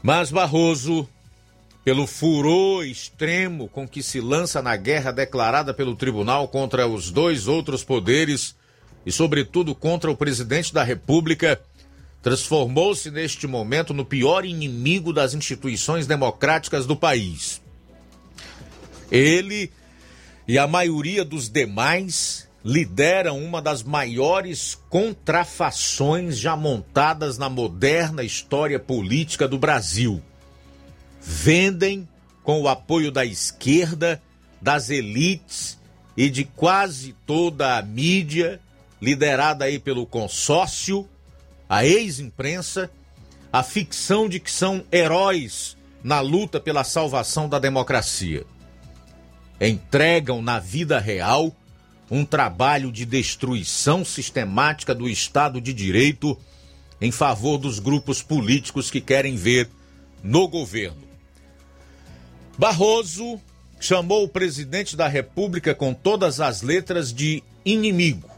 Mas Barroso, pelo furor extremo com que se lança na guerra declarada pelo tribunal contra os dois outros poderes e, sobretudo, contra o presidente da República, transformou-se neste momento no pior inimigo das instituições democráticas do país. Ele e a maioria dos demais lideram uma das maiores contrafações já montadas na moderna história política do Brasil. Vendem, com o apoio da esquerda, das elites e de quase toda a mídia, liderada aí pelo consórcio, a ex-imprensa, a ficção de que são heróis na luta pela salvação da democracia. Entregam na vida real um trabalho de destruição sistemática do Estado de Direito em favor dos grupos políticos que querem ver no governo. Barroso chamou o presidente da República com todas as letras de inimigo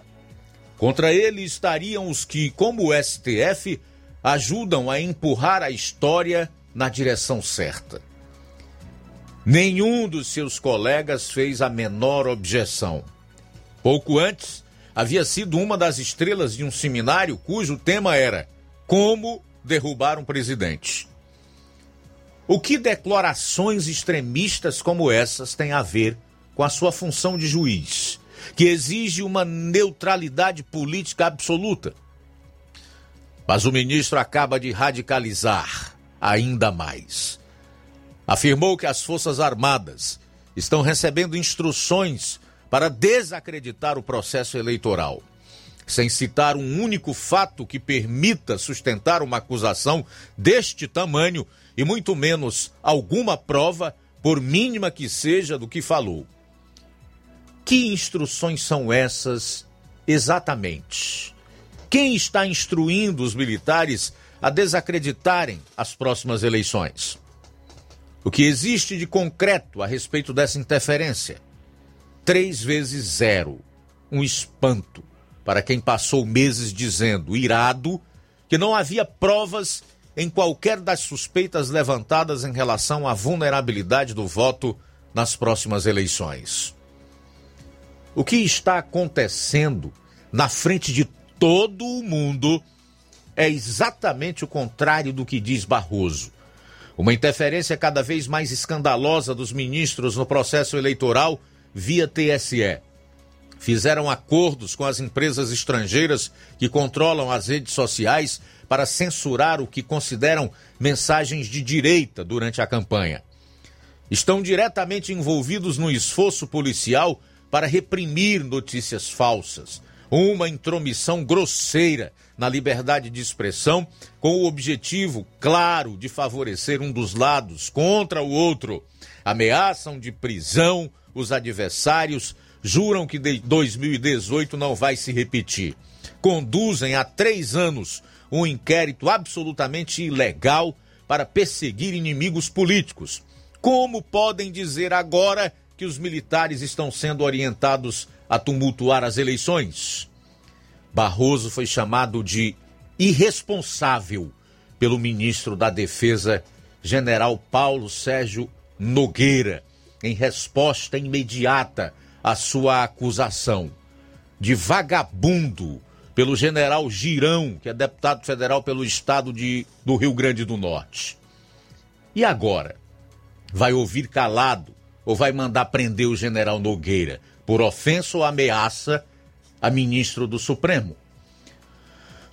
Contra ele estariam os que, como o STF, ajudam a empurrar a história na direção certa. Nenhum dos seus colegas fez a menor objeção. Pouco antes, havia sido uma das estrelas de um seminário cujo tema era Como derrubar um presidente. O que declarações extremistas como essas têm a ver com a sua função de juiz, que exige uma neutralidade política absoluta? Mas o ministro acaba de radicalizar ainda mais. Afirmou que as Forças Armadas estão recebendo instruções para desacreditar o processo eleitoral, sem citar um único fato que permita sustentar uma acusação deste tamanho e muito menos alguma prova, por mínima que seja, do que falou. Que instruções são essas exatamente? Quem está instruindo os militares a desacreditarem as próximas eleições? O que existe de concreto a respeito dessa interferência? Três vezes zero. Um espanto para quem passou meses dizendo, irado, que não havia provas em qualquer das suspeitas levantadas em relação à vulnerabilidade do voto nas próximas eleições. O que está acontecendo na frente de todo o mundo é exatamente o contrário do que diz Barroso. Uma interferência cada vez mais escandalosa dos ministros no processo eleitoral via TSE. Fizeram acordos com as empresas estrangeiras que controlam as redes sociais para censurar o que consideram mensagens de direita durante a campanha. Estão diretamente envolvidos no esforço policial para reprimir notícias falsas, uma intromissão grosseira na liberdade de expressão, com o objetivo claro de favorecer um dos lados contra o outro. Ameaçam de prisão os adversários, juram que 2018 não vai se repetir. Conduzem há três anos um inquérito absolutamente ilegal para perseguir inimigos políticos. Como podem dizer agora que os militares estão sendo orientados a tumultuar as eleições? Barroso foi chamado de irresponsável pelo ministro da Defesa, general Paulo Sérgio Nogueira, em resposta imediata à sua acusação. De vagabundo pelo general Girão, que é deputado federal pelo estado de, do Rio Grande do Norte. E agora? Vai ouvir calado ou vai mandar prender o general Nogueira por ofensa ou ameaça a ministro do Supremo?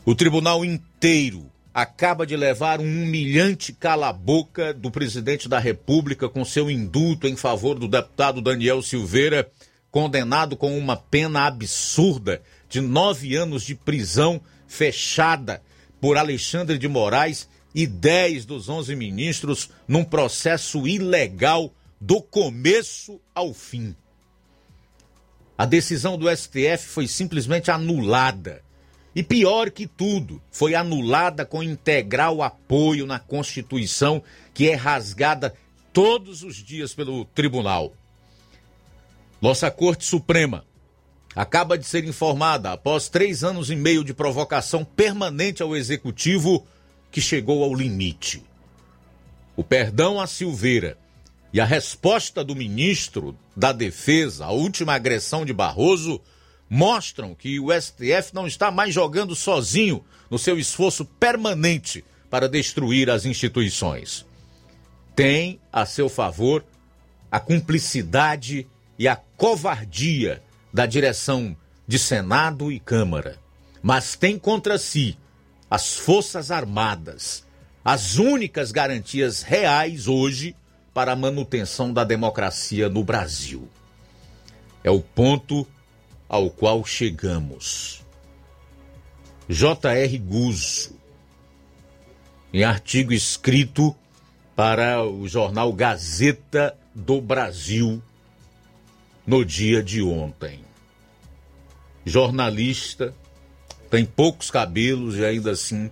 O tribunal inteiro acaba de levar um humilhante cala-boca do presidente da República com seu indulto em favor do deputado Daniel Silveira, condenado com uma pena absurda de nove anos de prisão fechada por Alexandre de Moraes e dez dos onze ministros num processo ilegal do começo ao fim. A decisão do STF foi simplesmente anulada. E pior que tudo, foi anulada com integral apoio na Constituição, que é rasgada todos os dias pelo tribunal. Nossa Corte Suprema acaba de ser informada, após três anos e meio de provocação permanente ao executivo, que chegou ao limite. O perdão a Silveira e a resposta do ministro da Defesa à última agressão de Barroso mostram que o STF não está mais jogando sozinho no seu esforço permanente para destruir as instituições. Tem a seu favor a cumplicidade e a covardia da direção de Senado e Câmara, mas tem contra si as Forças Armadas, as únicas garantias reais hoje para a manutenção da democracia no Brasil. É o ponto ao qual chegamos. J.R. Guzzo, em artigo escrito para o jornal Gazeta do Brasil, no dia de ontem. Jornalista, tem poucos cabelos e ainda assim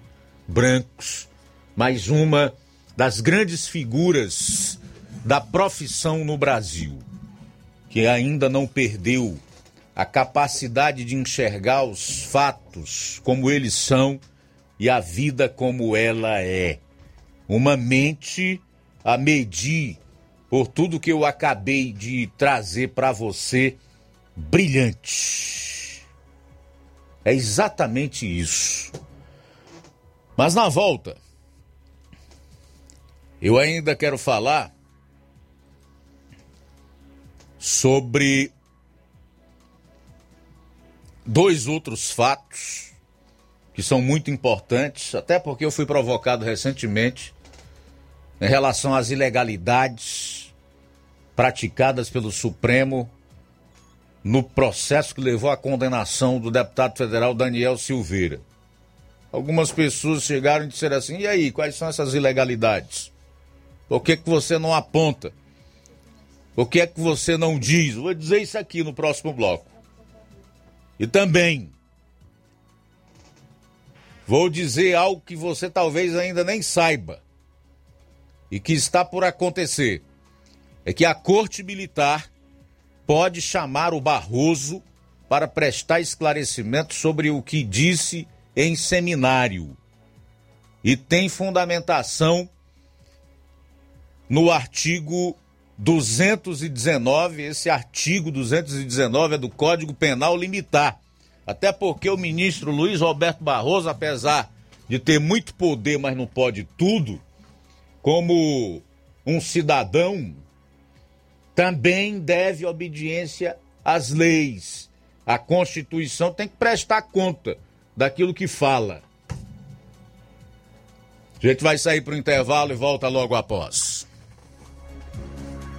brancos, mas uma das grandes figuras da profissão no Brasil, que ainda não perdeu a capacidade de enxergar os fatos como eles são e a vida como ela é. Uma mente a medir por tudo que eu acabei de trazer para você, brilhante. É exatamente isso. Mas na volta, eu ainda quero falar sobre dois outros fatos que são muito importantes, até porque eu fui provocado recentemente em relação às ilegalidades praticadas pelo Supremo no processo que levou à condenação do deputado federal Daniel Silveira. Algumas pessoas chegaram e disseram assim: e aí, quais são essas ilegalidades? Por que, que você não aponta? Por que é que você não diz? Vou dizer isso aqui no próximo bloco. E também vou dizer algo que você talvez ainda nem saiba e que está por acontecer. É que a Corte Militar pode chamar o Barroso para prestar esclarecimento sobre o que disse em seminário. E tem fundamentação no artigo 219, esse artigo 219 é do Código Penal limitar. Até porque o ministro Luiz Roberto Barroso, apesar de ter muito poder, mas não pode tudo, como um cidadão, também deve obediência às leis. A Constituição tem que prestar conta daquilo que fala. A gente vai sair para o intervalo e volta logo após.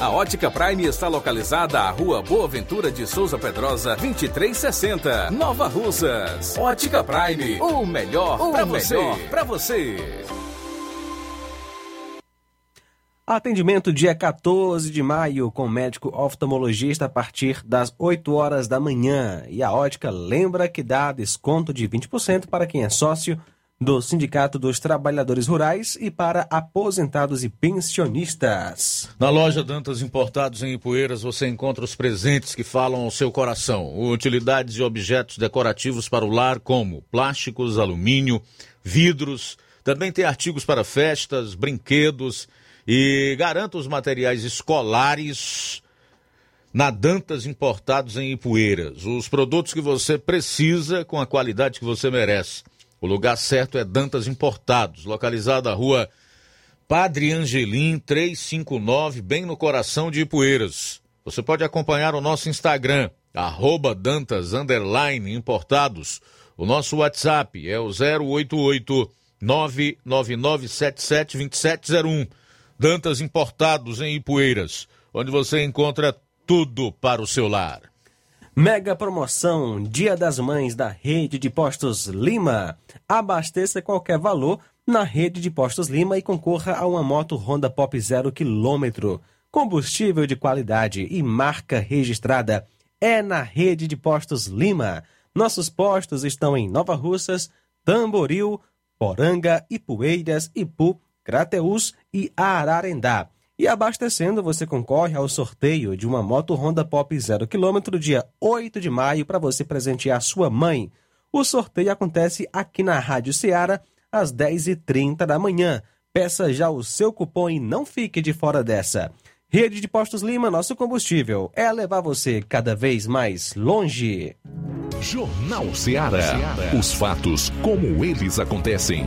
A Ótica Prime está localizada à Rua Boa Ventura de Souza Pedrosa, 2360, Nova Russas. Ótica Prime, o melhor para você. Pra você. Atendimento dia 14 de maio com médico oftalmologista a partir das 8 horas da manhã. E a ótica lembra que dá desconto de 20% para quem é sócio do Sindicato dos Trabalhadores Rurais e para aposentados e pensionistas. Na loja Dantas Importados em Ipueiras você encontra os presentes que falam ao seu coração. Utilidades e objetos decorativos para o lar como plásticos, alumínio, vidros. Também tem artigos para festas, brinquedos e garanta os materiais escolares na Dantas Importados em Ipueiras. Os produtos que você precisa com a qualidade que você merece. O lugar certo é Dantas Importados, localizado na rua Padre Angelim 359, bem no coração de Ipueiras. Você pode acompanhar o nosso Instagram, arroba Dantas Importados. O nosso WhatsApp é o 088 999772701. Dantas Importados em Ipueiras, onde você encontra tudo para o seu lar. Mega promoção Dia das Mães da Rede de Postos Lima. Abasteça qualquer valor na Rede de Postos Lima e concorra a uma moto Honda Pop 0 km. Combustível de qualidade e marca registrada é na Rede de Postos Lima. Nossos postos estão em Nova Russas, Tamboril, Poranga, Ipueiras, Ipu, Crateús e Ararendá. E abastecendo, você concorre ao sorteio de uma moto Honda Pop 0 km dia 8 de maio para você presentear sua mãe. O sorteio acontece aqui na Rádio Ceará às 10h30 da manhã. Peça já o seu cupom e não fique de fora dessa. Rede de Postos Lima, nosso combustível é levar você cada vez mais longe. Jornal Ceará. Os fatos como eles acontecem.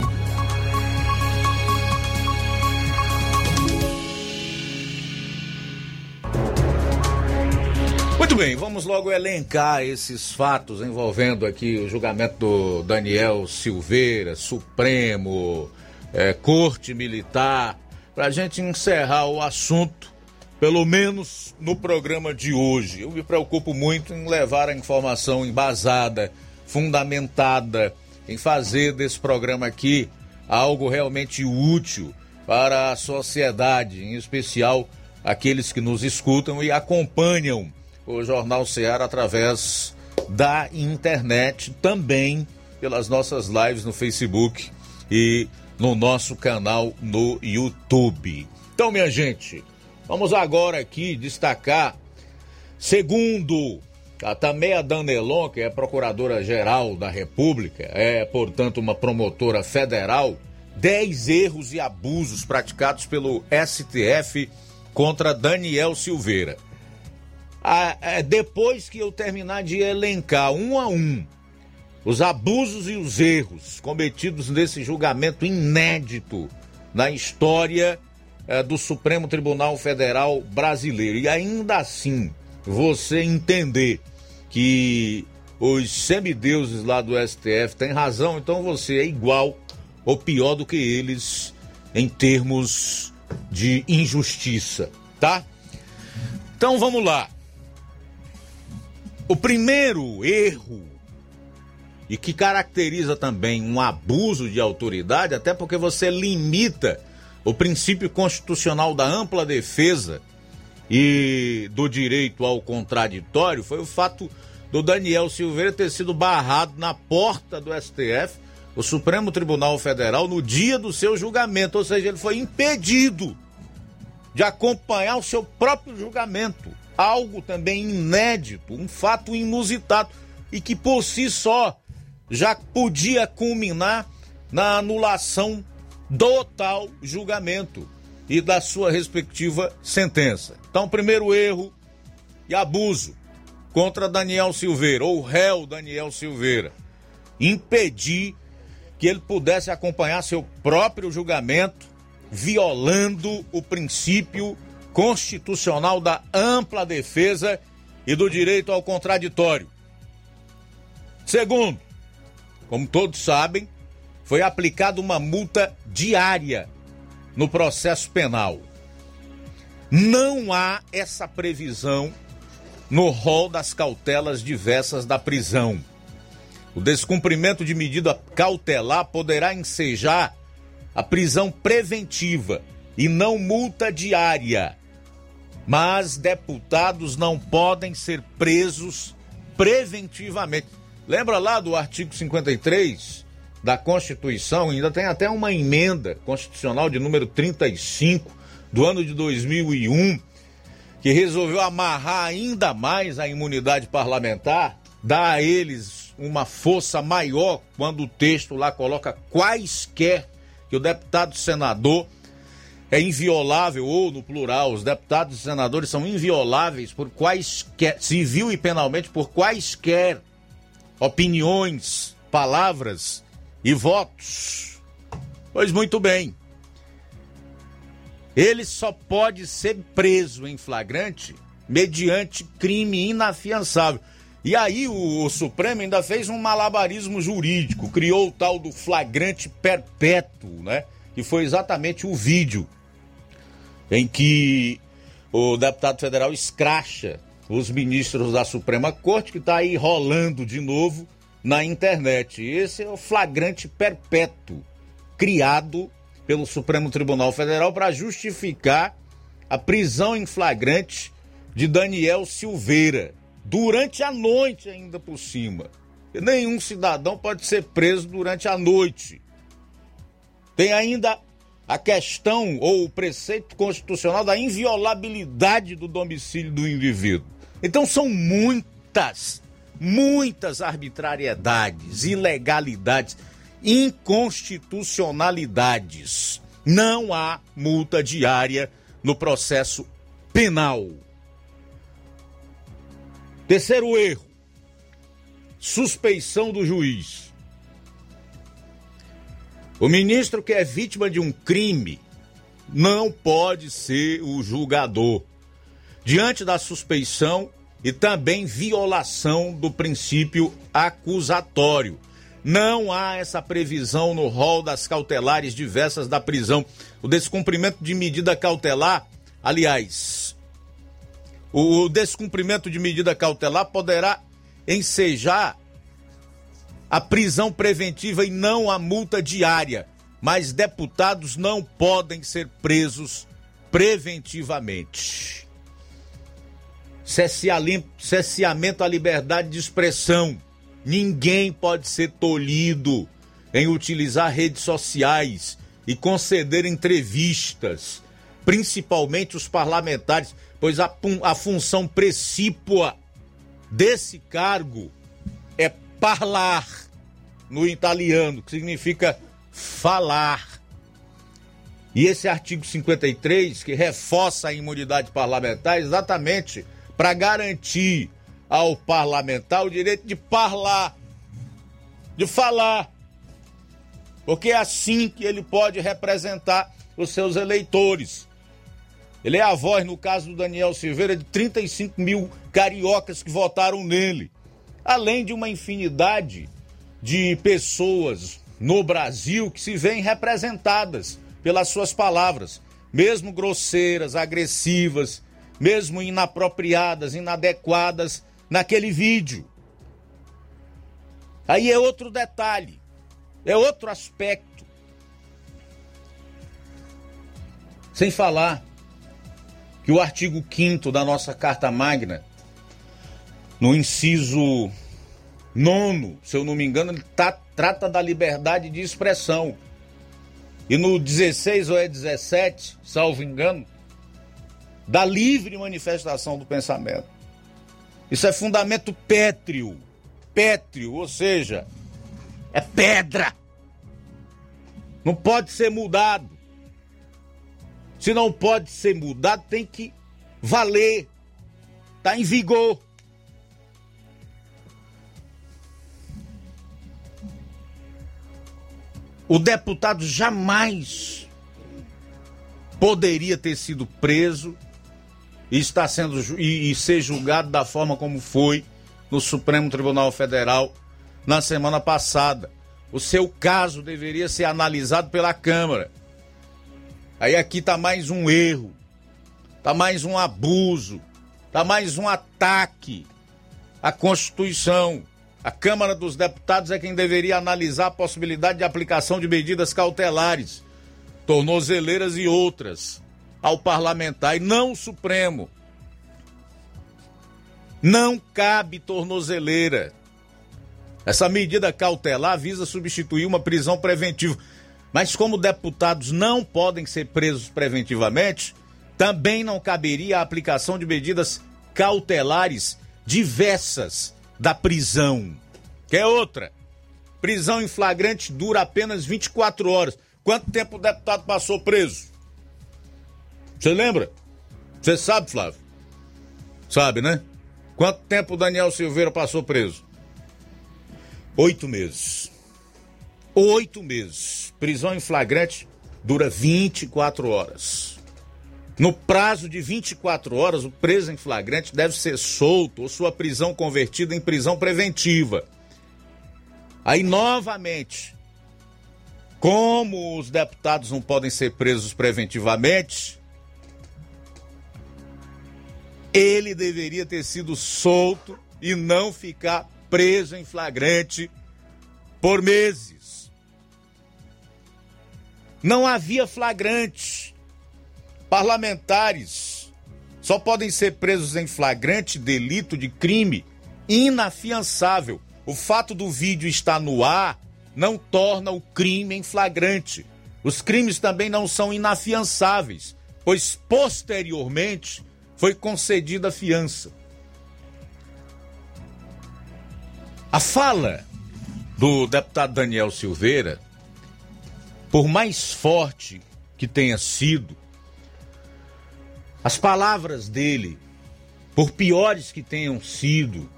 Muito bem, vamos logo elencar esses fatos envolvendo aqui o julgamento do Daniel Silveira, Supremo, é, Corte Militar, para a gente encerrar o assunto, pelo menos no programa de hoje. Eu me preocupo muito em levar a informação embasada, fundamentada, em fazer desse programa aqui algo realmente útil para a sociedade, em especial aqueles que nos escutam e acompanham o Jornal Ceará através da internet, também pelas nossas lives no Facebook e no nosso canal no YouTube. Então, minha gente, vamos agora aqui destacar, segundo a Tameia Danelon, que é procuradora-geral da República, é, portanto, uma promotora federal, 10 erros e abusos praticados pelo STF contra Daniel Silveira a, depois que eu terminar de elencar um a um os abusos e os erros cometidos nesse julgamento inédito na história é, do Supremo Tribunal Federal Brasileiro, e ainda assim você entender que os semideuses lá do STF têm razão, então você é igual ou pior do que eles em termos de injustiça, tá? Então vamos lá. O primeiro erro, e que caracteriza também um abuso de autoridade, até porque você limita o princípio constitucional da ampla defesa e do direito ao contraditório, foi o fato do Daniel Silveira ter sido barrado na porta do STF, o Supremo Tribunal Federal, no dia do seu julgamento, ou seja, ele foi impedido de acompanhar o seu próprio julgamento algo também inédito, um fato inusitado. e que por si só já podia culminar na anulação do tal julgamento e da sua respectiva sentença. Então, primeiro erro e abuso contra Daniel Silveira, ou réu Daniel Silveira, impedir que ele pudesse acompanhar seu próprio julgamento, violando o princípio constitucional da ampla defesa e do direito ao contraditório. Segundo, como todos sabem, foi aplicada uma multa diária no processo penal. Não há essa previsão no rol das cautelas diversas da prisão. O descumprimento de medida cautelar poderá ensejar a prisão preventiva e não multa diária. Mas deputados não podem ser presos preventivamente. Lembra lá do artigo 53 da Constituição? Ainda tem até uma emenda constitucional de número 35 do ano de 2001 que resolveu amarrar ainda mais a imunidade parlamentar, dar a eles uma força maior quando o texto lá coloca quaisquer que o deputado senador é inviolável, ou no plural, os deputados e senadores são invioláveis por quaisquer, civil e penalmente, por quaisquer opiniões, palavras e votos. Pois muito bem. Ele só pode ser preso em flagrante mediante crime inafiançável. E aí o, o, Supremo ainda fez um malabarismo jurídico, criou o tal do flagrante perpétuo, né? Que foi exatamente o vídeo em que o deputado federal escracha os ministros da Suprema Corte, que está aí rolando de novo na internet. Esse é o flagrante perpétuo, criado pelo Supremo Tribunal Federal para justificar a prisão em flagrante de Daniel Silveira, durante a noite ainda por cima. Nenhum cidadão pode ser preso durante a noite. Tem ainda a questão ou o preceito constitucional da inviolabilidade do domicílio do indivíduo. Então são muitas, muitas arbitrariedades, ilegalidades inconstitucionalidades. Não há multa diária no processo penal. Terceiro erro: suspeição do juiz. O ministro que é vítima de um crime não pode ser o julgador. Diante da suspeição e também violação do princípio acusatório. Não há essa previsão no rol das cautelares diversas da prisão. O descumprimento de medida cautelar, aliás, o descumprimento de medida cautelar poderá ensejar a prisão preventiva e não a multa diária. Mas deputados não podem ser presos preventivamente. Cesseamento à liberdade de expressão Ninguém pode ser tolhido em utilizar redes sociais e conceder entrevistas, principalmente os parlamentares, pois a, a função precípua desse cargo parlar no italiano, que significa falar. E esse artigo 53, que reforça a imunidade parlamentar, exatamente para garantir ao parlamentar o direito de falar, de falar, porque é assim que ele pode representar os seus eleitores. Ele é a voz, no caso do Daniel Silveira, de 35 mil cariocas que votaram nele, além de uma infinidade de pessoas no Brasil que se veem representadas pelas suas palavras, mesmo grosseiras, agressivas, mesmo inapropriadas, inadequadas, naquele vídeo. Aí é outro detalhe, é outro aspecto. Sem falar que o artigo 5 da nossa Carta Magna, no inciso nono, se eu não me engano, ele tá, trata da liberdade de expressão. E no 16 ou é 17, salvo engano, da livre manifestação do pensamento. Isso é fundamento pétreo, pétreo, ou seja, é pedra. Não pode ser mudado. Se não pode ser mudado, tem que valer. Está em vigor. O deputado jamais poderia ter sido preso e está sendo e, e ser julgado da forma como foi no Supremo Tribunal Federal na semana passada. O seu caso deveria ser analisado pela Câmara. Aí aqui tá mais um erro, tá mais um abuso, tá mais um ataque à Constituição. A Câmara dos Deputados é quem deveria analisar a possibilidade de aplicação de medidas cautelares, tornozeleiras e outras ao parlamentar e não o Supremo. Não cabe tornozeleira. Essa medida cautelar visa substituir uma prisão preventiva. Mas como deputados não podem ser presos preventivamente, também não caberia a aplicação de medidas cautelares diversas da prisão. Que é outra. Prisão em flagrante dura apenas 24 horas. Quanto tempo o deputado passou preso? Você lembra? Você sabe, Flávio? Sabe, né? Quanto tempo o Daniel Silveira passou preso? Oito meses. Oito meses. Prisão em flagrante dura 24 horas. No prazo de 24 horas, o preso em flagrante deve ser solto ou sua prisão convertida em prisão preventiva. Aí, novamente, como os deputados não podem ser presos preventivamente, ele deveria ter sido solto e não ficar preso em flagrante por meses. Não havia flagrante. Parlamentares só podem ser presos em flagrante delito de crime inafiançável. O fato do vídeo estar no ar não torna o crime em flagrante. Os crimes também não são inafiançáveis, pois posteriormente foi concedida fiança. A fala do deputado Daniel Silveira, por mais forte que tenha sido, as palavras dele, por piores que tenham sido,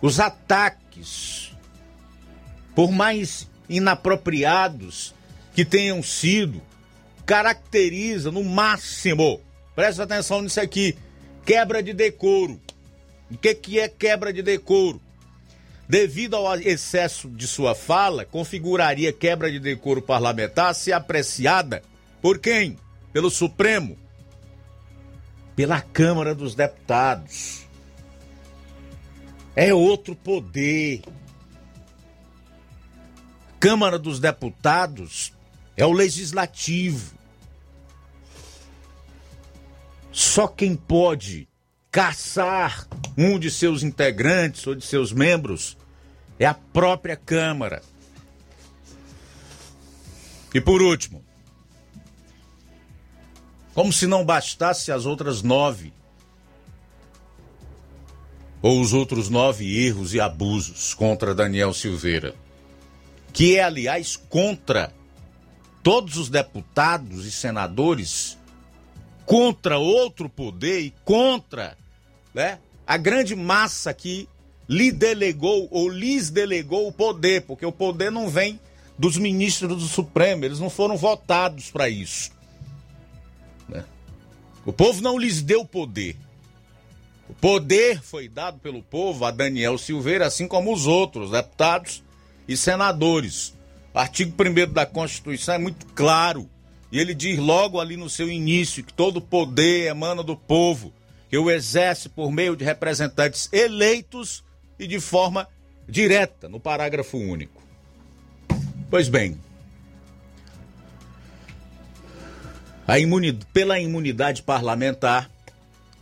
os ataques, por mais inapropriados que tenham sido, caracteriza no máximo Presta atenção nisso aqui. Quebra de decoro. O que, que é quebra de decoro? Devido ao excesso de sua fala, configuraria quebra de decoro parlamentar se apreciada por quem? Pelo Supremo? Pela Câmara dos Deputados. É outro poder. Câmara dos Deputados é o legislativo. Só quem pode caçar um de seus integrantes ou de seus membros é a própria Câmara. E por último, como se não bastasse as outras nove, ou os outros nove erros e abusos contra Daniel Silveira, que é, aliás, contra todos os deputados e senadores contra outro poder e contra né, a grande massa que lhe delegou ou lhes delegou o poder, porque o poder não vem dos ministros do Supremo, eles não foram votados para isso. O povo não lhes deu poder. O poder foi dado pelo povo a Daniel Silveira, assim como os outros deputados e senadores. O artigo 1 da Constituição é muito claro e ele diz logo ali no seu início que todo poder emana do povo, que o exerce por meio de representantes eleitos e de forma direta, no parágrafo único. Pois bem, pela imunidade parlamentar,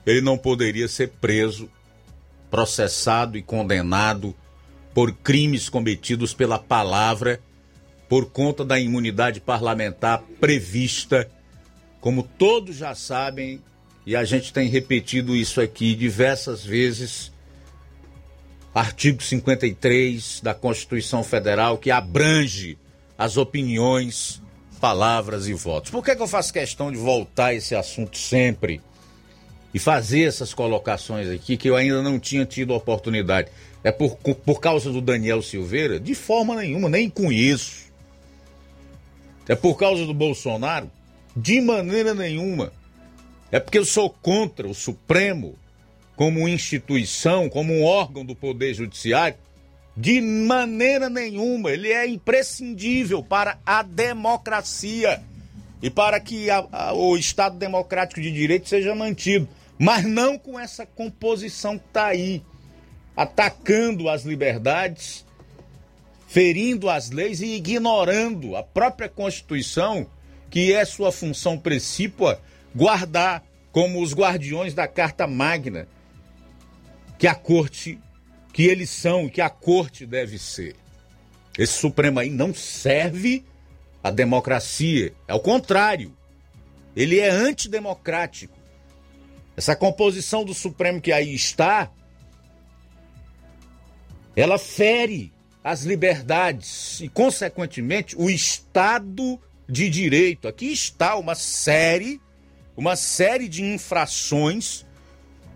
ele não poderia ser preso, processado e condenado por crimes cometidos pela palavra por conta da imunidade parlamentar prevista, como todos já sabem, e a gente tem repetido isso aqui diversas vezes, artigo 53 da Constituição Federal que abrange as opiniões, palavras e votos. Por que, que eu faço questão de voltar a esse assunto sempre e fazer essas colocações aqui que eu ainda não tinha tido oportunidade? É por, por causa do Daniel Silveira? De forma nenhuma, nem conheço. É por causa do Bolsonaro? De maneira nenhuma. É porque eu sou contra o Supremo como instituição, como um órgão do Poder Judiciário? De maneira nenhuma. Ele é imprescindível para a democracia e para que a, a, o Estado Democrático de Direito seja mantido. Mas não com essa composição que está aí atacando as liberdades, ferindo as leis e ignorando a própria Constituição, que é sua função precípua guardar como os guardiões da Carta Magna que a corte, que eles são e que a corte deve ser. Esse Supremo aí não serve à democracia, é o contrário. Ele é antidemocrático. Essa composição do Supremo que aí está ela fere as liberdades e, consequentemente, o Estado de Direito. Aqui está uma série, uma série de infrações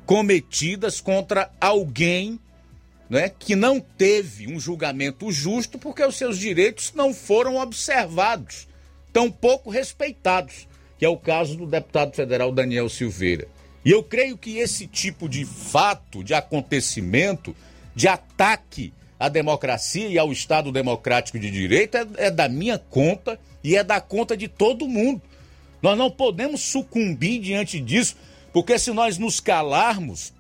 cometidas contra alguém né, que não teve um julgamento justo porque os seus direitos não foram observados, tampouco respeitados, que é o caso do deputado federal Daniel Silveira. E eu creio que esse tipo de fato, de acontecimento, de ataque à democracia e ao Estado democrático de direito é, é da minha conta e é da conta de todo mundo. Nós não podemos sucumbir diante disso, porque se nós nos calarmos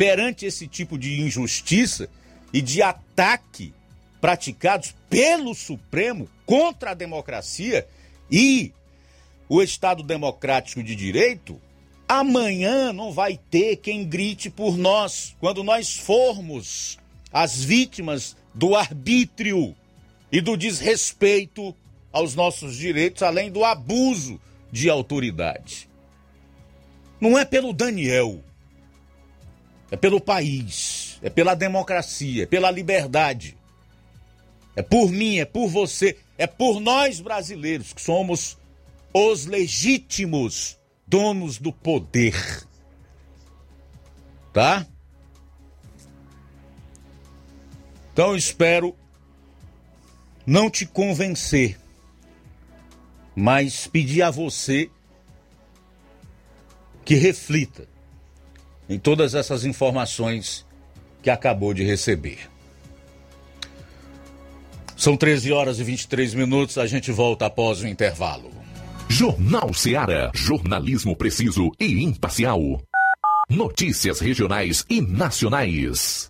perante esse tipo de injustiça e de ataque praticados pelo Supremo contra a democracia e o Estado democrático de direito, Amanhã não vai ter quem grite por nós quando nós formos as vítimas do arbítrio e do desrespeito aos nossos direitos, além do abuso de autoridade. Não é pelo Daniel, é pelo país, é pela democracia, é pela liberdade. É por mim, é por você, é por nós brasileiros que somos os legítimos donos do poder. Tá? Então eu espero não te convencer, mas pedir a você que reflita em todas essas informações que acabou de receber. São 13 horas e 23 minutos, a gente volta após o intervalo. Jornal Seara. Jornalismo preciso e imparcial. Notícias regionais e nacionais.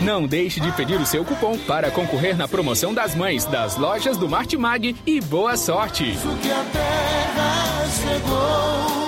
Não deixe de pedir o seu cupom para concorrer na promoção das mães das lojas do Martimag e boa sorte! que a terra chegou.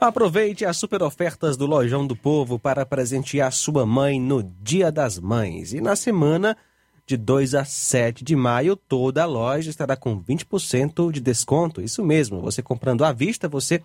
Aproveite as super ofertas do Lojão do Povo para presentear sua mãe no Dia das Mães. E na semana de 2 a 7 de maio, toda a loja estará com 20% de desconto. Isso mesmo, você comprando à vista, você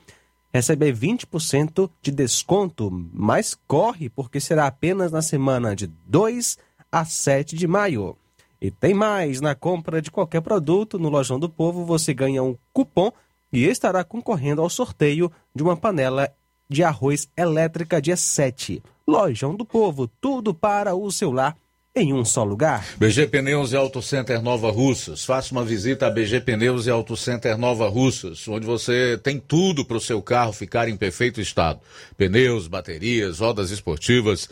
recebe 20% de desconto. Mas corre, porque será apenas na semana de 2 a 7 de maio. E tem mais, na compra de qualquer produto no Lojão do Povo, você ganha um cupom e estará concorrendo ao sorteio de uma panela de arroz elétrica dia 7. Lojão do Povo, tudo para o seu lar em um só lugar. BG Pneus e Auto Center Nova Russas. Faça uma visita a BG Pneus e Auto Center Nova Russas, onde você tem tudo para o seu carro ficar em perfeito estado: pneus, baterias, rodas esportivas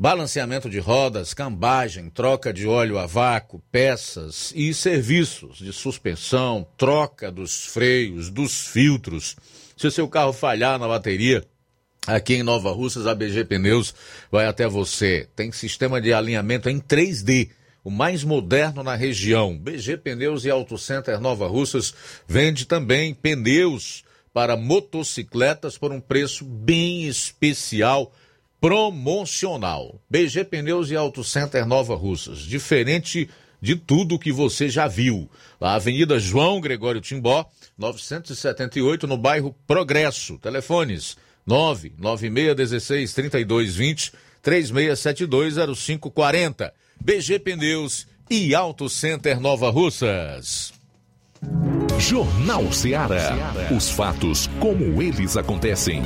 balanceamento de rodas, cambagem, troca de óleo a vácuo, peças e serviços de suspensão, troca dos freios, dos filtros. Se o seu carro falhar na bateria, aqui em Nova Russas, a BG Pneus vai até você. Tem sistema de alinhamento em 3D. O mais moderno na região. BG Pneus e Auto Center Nova Russas vende também pneus para motocicletas por um preço bem especial promocional. BG Pneus e Auto Center Nova Russas. Diferente de tudo que você já viu. A Avenida João Gregório Timbó, 978, no bairro Progresso. Telefones 99616 3220 36720540. BG Pneus e Auto Center Nova Russas. Jornal Ceará. Os fatos como eles acontecem.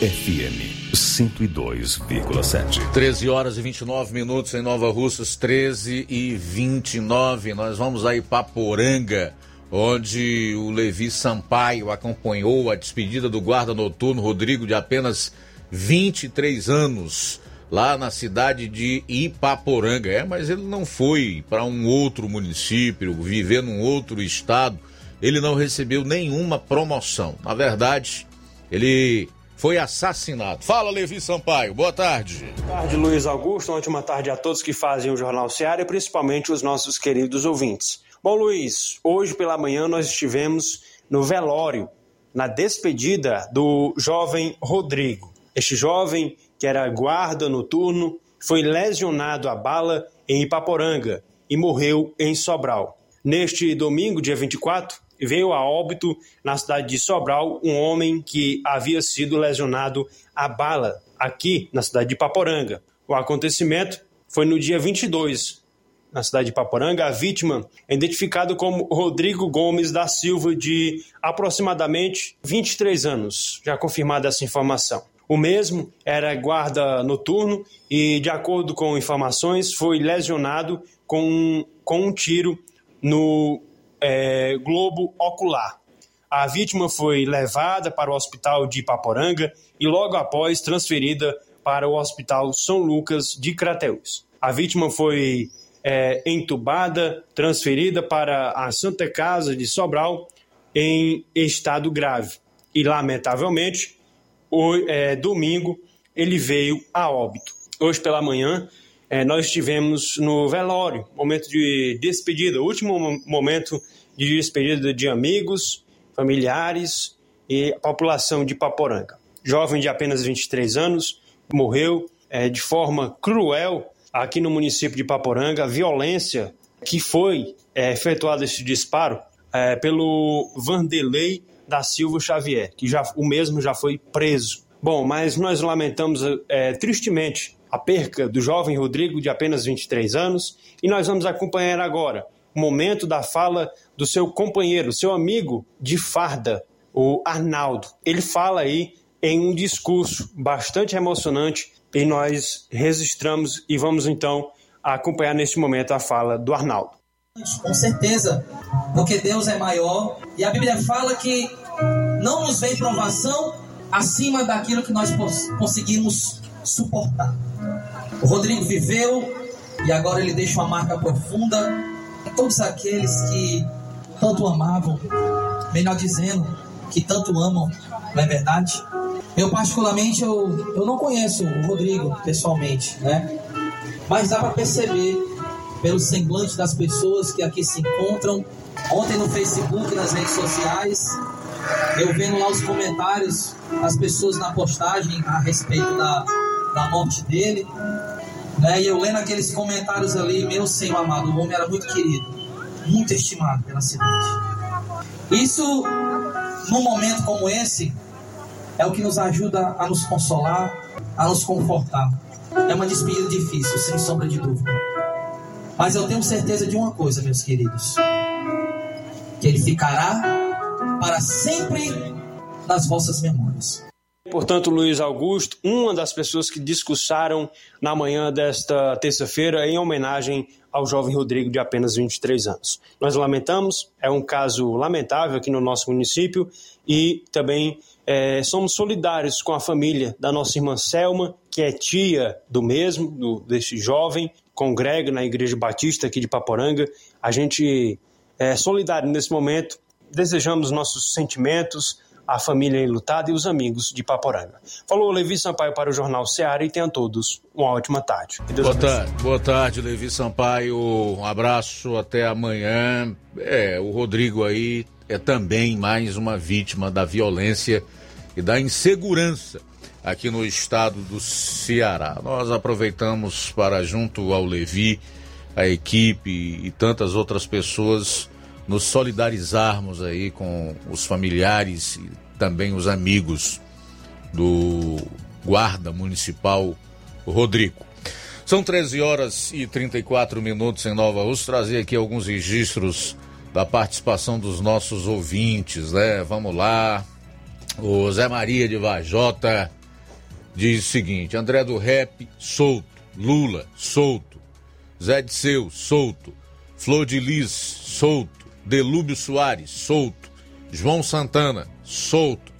FM 102,7. 13 horas e 29 minutos em Nova Russas, 13 e 29. Nós vamos aí para Poranga, onde o Levi Sampaio acompanhou a despedida do guarda noturno Rodrigo, de apenas 23 anos, lá na cidade de Ipaporanga. É, mas ele não foi para um outro município, viver num outro estado. Ele não recebeu nenhuma promoção. Na verdade, ele foi assassinado. Fala, Levi Sampaio. Boa tarde. Boa tarde, Luiz Augusto. Uma tarde a todos que fazem o Jornal Seara e principalmente os nossos queridos ouvintes. Bom, Luiz, hoje pela manhã nós estivemos no velório, na despedida do jovem Rodrigo. Este jovem, que era guarda noturno, foi lesionado a bala em Ipaporanga e morreu em Sobral. Neste domingo, dia 24, veio a óbito na cidade de Sobral um homem que havia sido lesionado a bala aqui na cidade de Paporanga. O acontecimento foi no dia 22, na cidade de Paporanga. A vítima é identificada como Rodrigo Gomes da Silva, de aproximadamente 23 anos, já confirmada essa informação. O mesmo era guarda noturno e, de acordo com informações, foi lesionado com, com um tiro no é, globo ocular. A vítima foi levada para o hospital de Paporanga e logo após transferida para o Hospital São Lucas de Crateús. A vítima foi é, entubada, transferida para a Santa Casa de Sobral em estado grave. E, lamentavelmente, o, é, domingo ele veio a óbito. Hoje pela manhã, é, nós estivemos no velório, momento de despedida, último momento de despedida de amigos, familiares e população de Paporanga. Jovem de apenas 23 anos, morreu é, de forma cruel aqui no município de Paporanga. A violência que foi é, efetuado esse disparo é, pelo Vanderlei da Silva Xavier, que já, o mesmo já foi preso. Bom, mas nós lamentamos é, tristemente a perca do jovem Rodrigo, de apenas 23 anos, e nós vamos acompanhar agora o momento da fala do seu companheiro, seu amigo de farda, o Arnaldo. Ele fala aí em um discurso bastante emocionante e nós registramos e vamos então acompanhar neste momento a fala do Arnaldo. Com certeza, porque Deus é maior e a Bíblia fala que não nos vem provação acima daquilo que nós conseguimos suportar. O Rodrigo viveu e agora ele deixa uma marca profunda em todos aqueles que tanto amavam, melhor dizendo, que tanto amam, não é verdade? Eu particularmente eu, eu não conheço o Rodrigo pessoalmente, né? Mas dá para perceber pelo semblante das pessoas que aqui se encontram. Ontem no Facebook, nas redes sociais, eu vendo lá os comentários, as pessoas na postagem a respeito da, da morte dele. Né? E eu lendo aqueles comentários ali, meu Senhor amado, o homem era muito querido, muito estimado pela cidade. Isso, num momento como esse, é o que nos ajuda a nos consolar, a nos confortar. É uma despedida difícil, sem sombra de dúvida. Mas eu tenho certeza de uma coisa, meus queridos: que ele ficará para sempre nas vossas memórias. Portanto, Luiz Augusto, uma das pessoas que discursaram na manhã desta terça-feira em homenagem ao jovem Rodrigo de apenas 23 anos. Nós lamentamos, é um caso lamentável aqui no nosso município e também é, somos solidários com a família da nossa irmã Selma, que é tia do mesmo, do, desse jovem, congrega na Igreja Batista aqui de Paporanga. A gente é solidário nesse momento, desejamos nossos sentimentos, a família enlutada e os amigos de Paporanga. Falou Levi Sampaio para o Jornal Seara e tenham todos uma ótima tarde. Boa tarde, boa tarde, Levi Sampaio. Um abraço, até amanhã. É, o Rodrigo aí é também mais uma vítima da violência e da insegurança aqui no estado do Ceará. Nós aproveitamos para, junto ao Levi, a equipe e tantas outras pessoas, nos solidarizarmos aí com os familiares e também os amigos do guarda municipal Rodrigo. São 13 horas e 34 minutos em Nova Rússia. Trazer aqui alguns registros da participação dos nossos ouvintes, né? Vamos lá. O Zé Maria de Vajota diz o seguinte: André do Rep, solto. Lula, solto. Zé de Seu, solto. Flor de Lis, solto. Delúbio Soares, solto. João Santana, solto.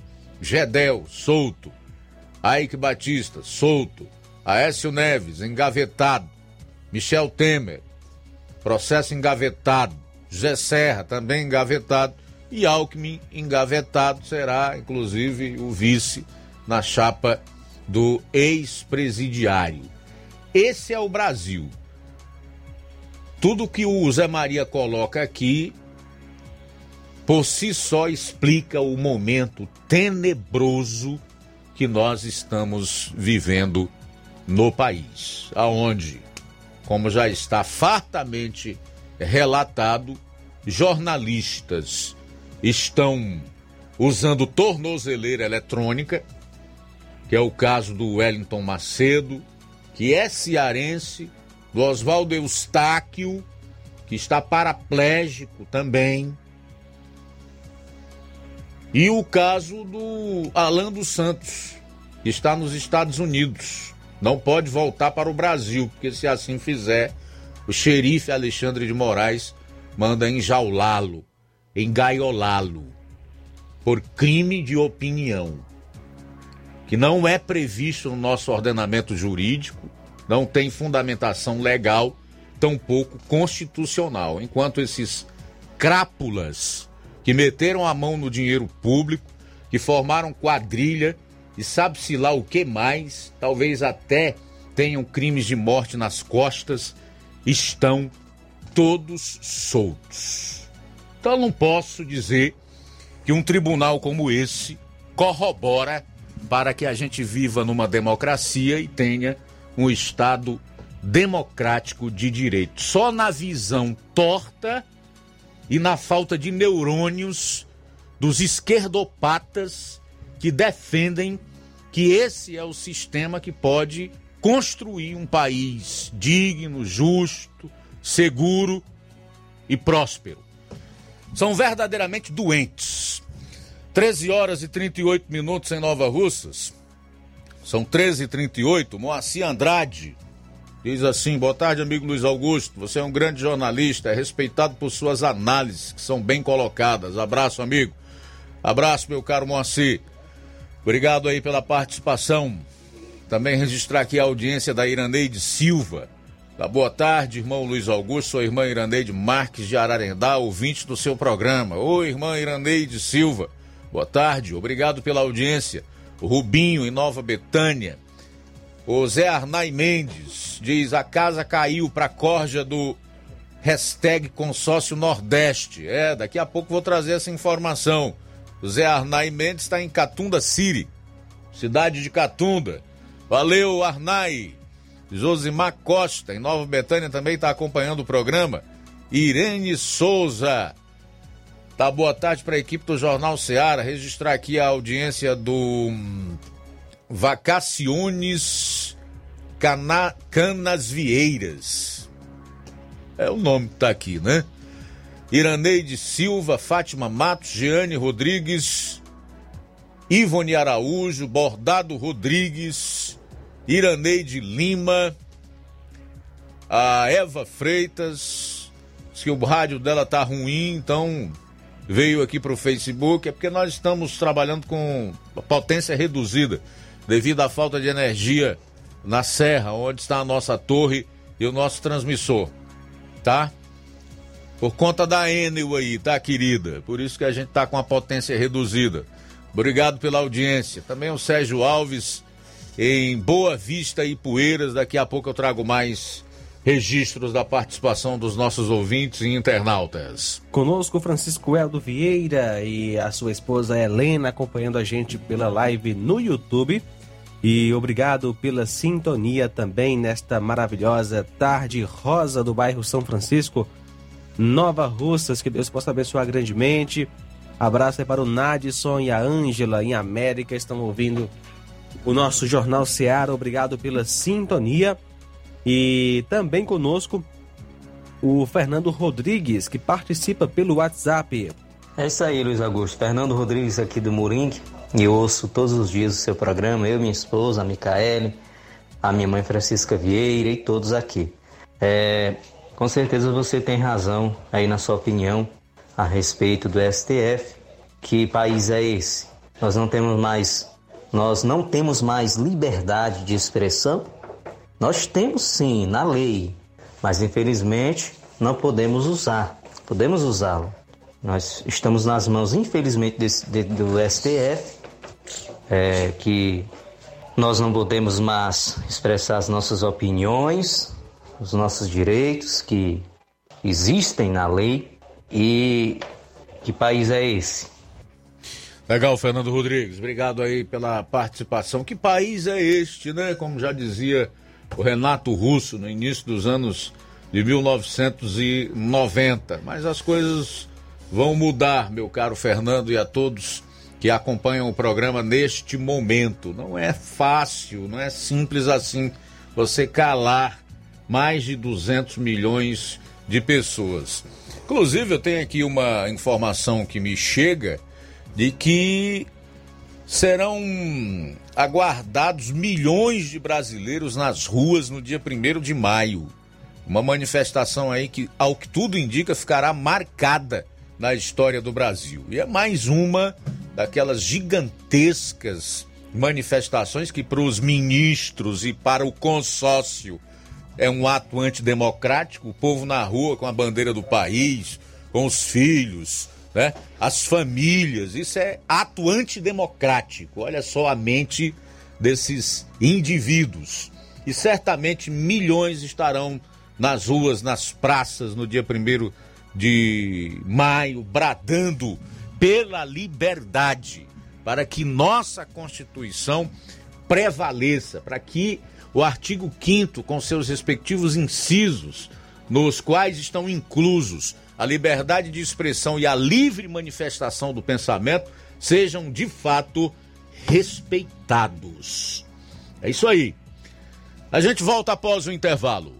Gedel, solto. Aike Batista, solto. Aécio Neves, engavetado. Michel Temer, processo engavetado. José Serra, também engavetado. E Alckmin, engavetado, será inclusive o vice na chapa do ex-presidiário. Esse é o Brasil. Tudo que o Zé Maria coloca aqui por si só explica o momento tenebroso que nós estamos vivendo no país, aonde, como já está fartamente relatado, jornalistas estão usando tornozeleira eletrônica, que é o caso do Wellington Macedo, que é cearense, do Oswaldo Eustáquio, que está paraplégico também, e o caso do Alan dos Santos, que está nos Estados Unidos. Não pode voltar para o Brasil, porque se assim fizer, o xerife Alexandre de Moraes manda enjaulá-lo engaiolá-lo por crime de opinião, que não é previsto no nosso ordenamento jurídico, não tem fundamentação legal, tampouco constitucional, enquanto esses crápulas que meteram a mão no dinheiro público, que formaram quadrilha e sabe-se lá o que mais, talvez até tenham crimes de morte nas costas, estão todos soltos. Então não posso dizer que um tribunal como esse corrobora para que a gente viva numa democracia e tenha um Estado democrático de direito. Só na visão torta e na falta de neurônios dos esquerdopatas que defendem que esse é o sistema que pode construir um país digno, justo, seguro e próspero. São verdadeiramente doentes. 13 horas e 38 minutos em Nova Russas. São 13 e 38 Moacir Andrade diz assim: Boa tarde, amigo Luiz Augusto. Você é um grande jornalista, é respeitado por suas análises, que são bem colocadas. Abraço, amigo. Abraço, meu caro Moacir. Obrigado aí pela participação. Também registrar aqui a audiência da Iraneide Silva. Da boa tarde, irmão Luiz Augusto, sua irmã Iraneide Marques de Ararendá, ouvinte do seu programa. Oi, irmã Iraneide Silva. Boa tarde, obrigado pela audiência. Rubinho, em Nova Betânia. O Zé Arnai Mendes diz: a casa caiu para a corja do hashtag Consórcio Nordeste. É, daqui a pouco vou trazer essa informação. O Zé Arnai Mendes está em Catunda City, cidade de Catunda. Valeu, Arnai. Josimar Costa, em Nova Betânia, também está acompanhando o programa. Irene Souza. Tá boa tarde para a equipe do Jornal Seara. Registrar aqui a audiência do Vacaciones Cana... Vieiras. É o nome que tá aqui, né? Iraneide Silva, Fátima Matos, Jeane Rodrigues, Ivone Araújo, Bordado Rodrigues, Iraneide Lima, a Eva Freitas, que o rádio dela tá ruim, então veio aqui para o Facebook, é porque nós estamos trabalhando com potência reduzida devido à falta de energia na serra, onde está a nossa torre e o nosso transmissor, tá? Por conta da Enel aí, tá, querida? Por isso que a gente tá com a potência reduzida. Obrigado pela audiência. Também o Sérgio Alves em Boa Vista e Poeiras. Daqui a pouco eu trago mais registros da participação dos nossos ouvintes e internautas. Conosco Francisco Eldo Vieira e a sua esposa Helena acompanhando a gente pela live no YouTube. E obrigado pela sintonia também nesta maravilhosa tarde rosa do bairro São Francisco, Nova Russas. Que Deus possa abençoar grandemente. Abraço aí para o Nadson e a Ângela em América, estão ouvindo o nosso Jornal Seara. Obrigado pela sintonia. E também conosco o Fernando Rodrigues, que participa pelo WhatsApp. É isso aí, Luiz Augusto. Fernando Rodrigues aqui do Moringue. E ouço todos os dias o seu programa, eu, minha esposa, a Micaele, a minha mãe Francisca Vieira e todos aqui. É, com certeza você tem razão aí na sua opinião a respeito do STF. Que país é esse? Nós não temos mais, nós não temos mais liberdade de expressão nós temos sim na lei, mas infelizmente não podemos usar. Podemos usá-lo. Nós estamos nas mãos, infelizmente, desse, de, do STF, é, que nós não podemos mais expressar as nossas opiniões, os nossos direitos que existem na lei. E que país é esse? Legal, Fernando Rodrigues. Obrigado aí pela participação. Que país é este, né? Como já dizia o Renato Russo no início dos anos de 1990. Mas as coisas vão mudar, meu caro Fernando, e a todos que acompanham o programa neste momento. Não é fácil, não é simples assim você calar mais de 200 milhões de pessoas. Inclusive, eu tenho aqui uma informação que me chega de que serão aguardados milhões de brasileiros nas ruas no dia 1 de maio. Uma manifestação aí que, ao que tudo indica, ficará marcada na história do Brasil. E é mais uma daquelas gigantescas manifestações que para os ministros e para o consórcio é um ato antidemocrático, o povo na rua com a bandeira do país, com os filhos, né? As famílias, isso é ato antidemocrático. Olha só a mente desses indivíduos. E certamente milhões estarão nas ruas, nas praças no dia 1 de maio, bradando pela liberdade, para que nossa Constituição prevaleça, para que o artigo 5 com seus respectivos incisos, nos quais estão inclusos a liberdade de expressão e a livre manifestação do pensamento, sejam de fato respeitados. É isso aí. A gente volta após o intervalo.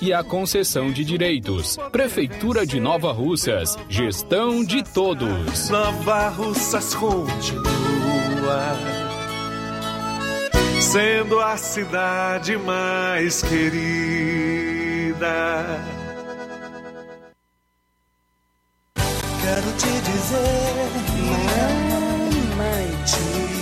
e a concessão de direitos. Prefeitura de Nova Russas, gestão de todos. Nova Russas continua sendo a cidade mais querida. Quero te dizer, mamãe, te amo.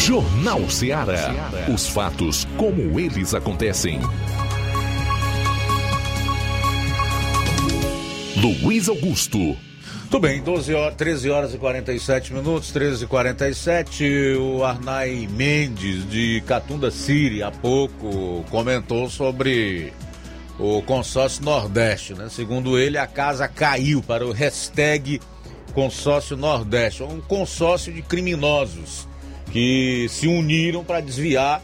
Jornal Ceará. Os fatos como eles acontecem. Luiz Augusto. Tudo bem, 12 horas, 13 horas e 47 minutos, 13 e 47 O Arnai Mendes, de Catunda City, há pouco comentou sobre o consórcio Nordeste, né? Segundo ele, a casa caiu para o hashtag consórcio Nordeste, um consórcio de criminosos que se uniram para desviar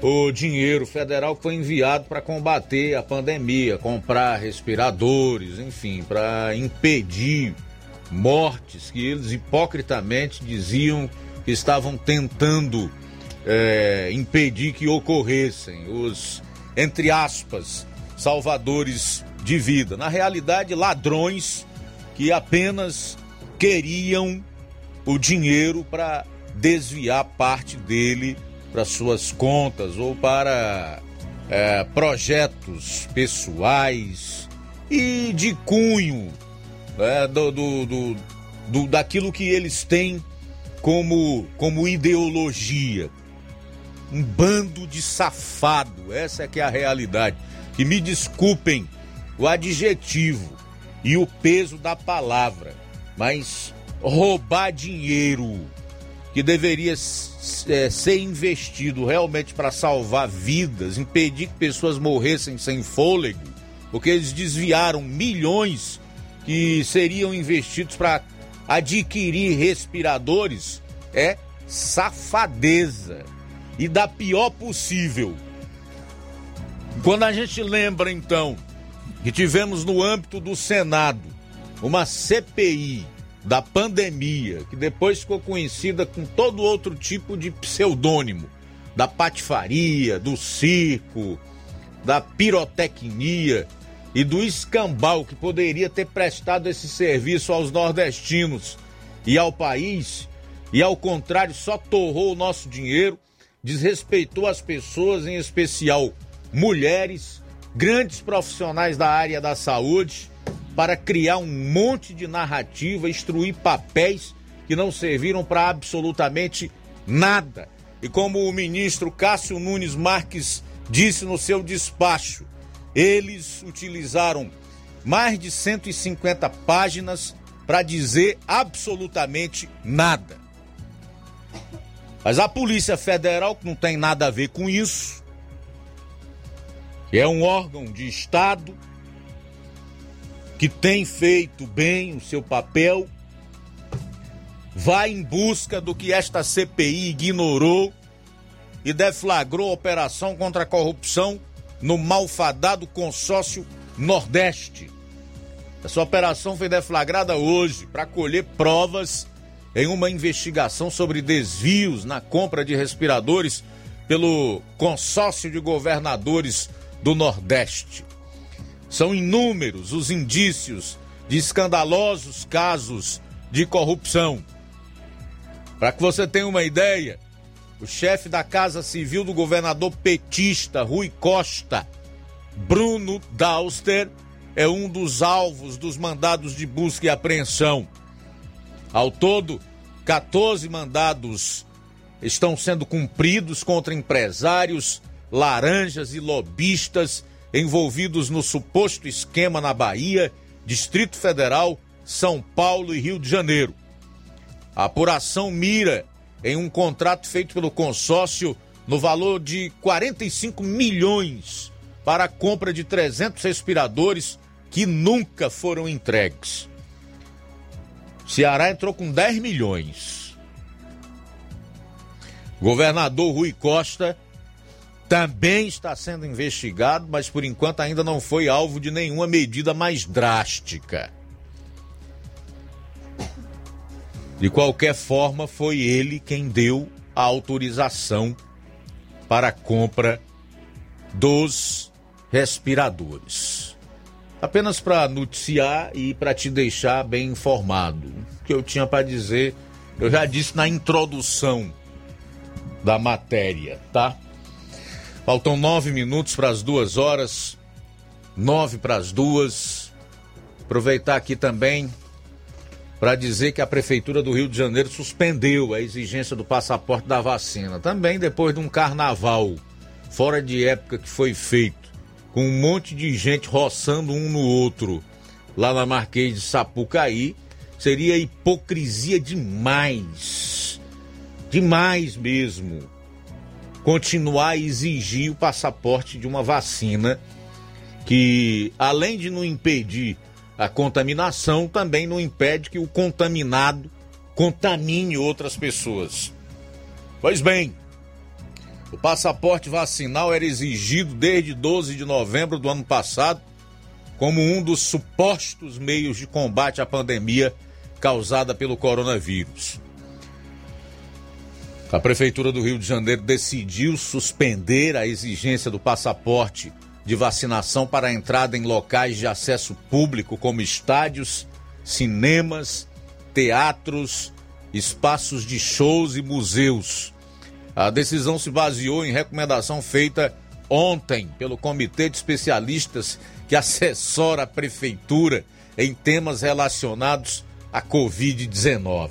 o dinheiro federal que foi enviado para combater a pandemia, comprar respiradores, enfim, para impedir mortes que eles hipocritamente diziam que estavam tentando é, impedir que ocorressem. Os, entre aspas, salvadores de vida. Na realidade, ladrões que apenas queriam o dinheiro para desviar parte dele para suas contas ou para é, projetos pessoais e de cunho é, do, do, do, do, daquilo que eles têm como, como ideologia. Um bando de safado, essa é que é a realidade. Que me desculpem o adjetivo e o peso da palavra, mas roubar dinheiro que deveria é, ser investido realmente para salvar vidas, impedir que pessoas morressem sem fôlego, porque eles desviaram milhões que seriam investidos para adquirir respiradores, é safadeza e da pior possível. Quando a gente lembra então que tivemos no âmbito do Senado uma CPI da pandemia, que depois ficou conhecida com todo outro tipo de pseudônimo, da patifaria, do circo, da pirotecnia e do escambau que poderia ter prestado esse serviço aos nordestinos e ao país, e ao contrário, só torrou o nosso dinheiro, desrespeitou as pessoas, em especial mulheres, grandes profissionais da área da saúde para criar um monte de narrativa, instruir papéis que não serviram para absolutamente nada. E como o ministro Cássio Nunes Marques disse no seu despacho, eles utilizaram mais de 150 páginas para dizer absolutamente nada. Mas a Polícia Federal, que não tem nada a ver com isso, é um órgão de Estado, que tem feito bem o seu papel, vai em busca do que esta CPI ignorou e deflagrou a operação contra a corrupção no malfadado consórcio Nordeste. Essa operação foi deflagrada hoje para colher provas em uma investigação sobre desvios na compra de respiradores pelo consórcio de governadores do Nordeste. São inúmeros os indícios de escandalosos casos de corrupção. Para que você tenha uma ideia, o chefe da Casa Civil do governador petista Rui Costa, Bruno Dauster, é um dos alvos dos mandados de busca e apreensão. Ao todo, 14 mandados estão sendo cumpridos contra empresários, laranjas e lobistas envolvidos no suposto esquema na Bahia, Distrito Federal, São Paulo e Rio de Janeiro. A apuração mira em um contrato feito pelo consórcio no valor de 45 milhões para a compra de 300 respiradores que nunca foram entregues. Ceará entrou com 10 milhões. Governador Rui Costa também está sendo investigado, mas por enquanto ainda não foi alvo de nenhuma medida mais drástica. De qualquer forma, foi ele quem deu a autorização para a compra dos respiradores. Apenas para noticiar e para te deixar bem informado. O que eu tinha para dizer, eu já disse na introdução da matéria, tá? Faltam nove minutos para as duas horas. Nove para as duas. Aproveitar aqui também para dizer que a Prefeitura do Rio de Janeiro suspendeu a exigência do passaporte da vacina. Também depois de um carnaval fora de época que foi feito, com um monte de gente roçando um no outro lá na Marquês de Sapucaí, seria hipocrisia demais. Demais mesmo. Continuar a exigir o passaporte de uma vacina que, além de não impedir a contaminação, também não impede que o contaminado contamine outras pessoas. Pois bem, o passaporte vacinal era exigido desde 12 de novembro do ano passado como um dos supostos meios de combate à pandemia causada pelo coronavírus. A Prefeitura do Rio de Janeiro decidiu suspender a exigência do passaporte de vacinação para a entrada em locais de acesso público, como estádios, cinemas, teatros, espaços de shows e museus. A decisão se baseou em recomendação feita ontem pelo Comitê de Especialistas que assessora a Prefeitura em temas relacionados à Covid-19.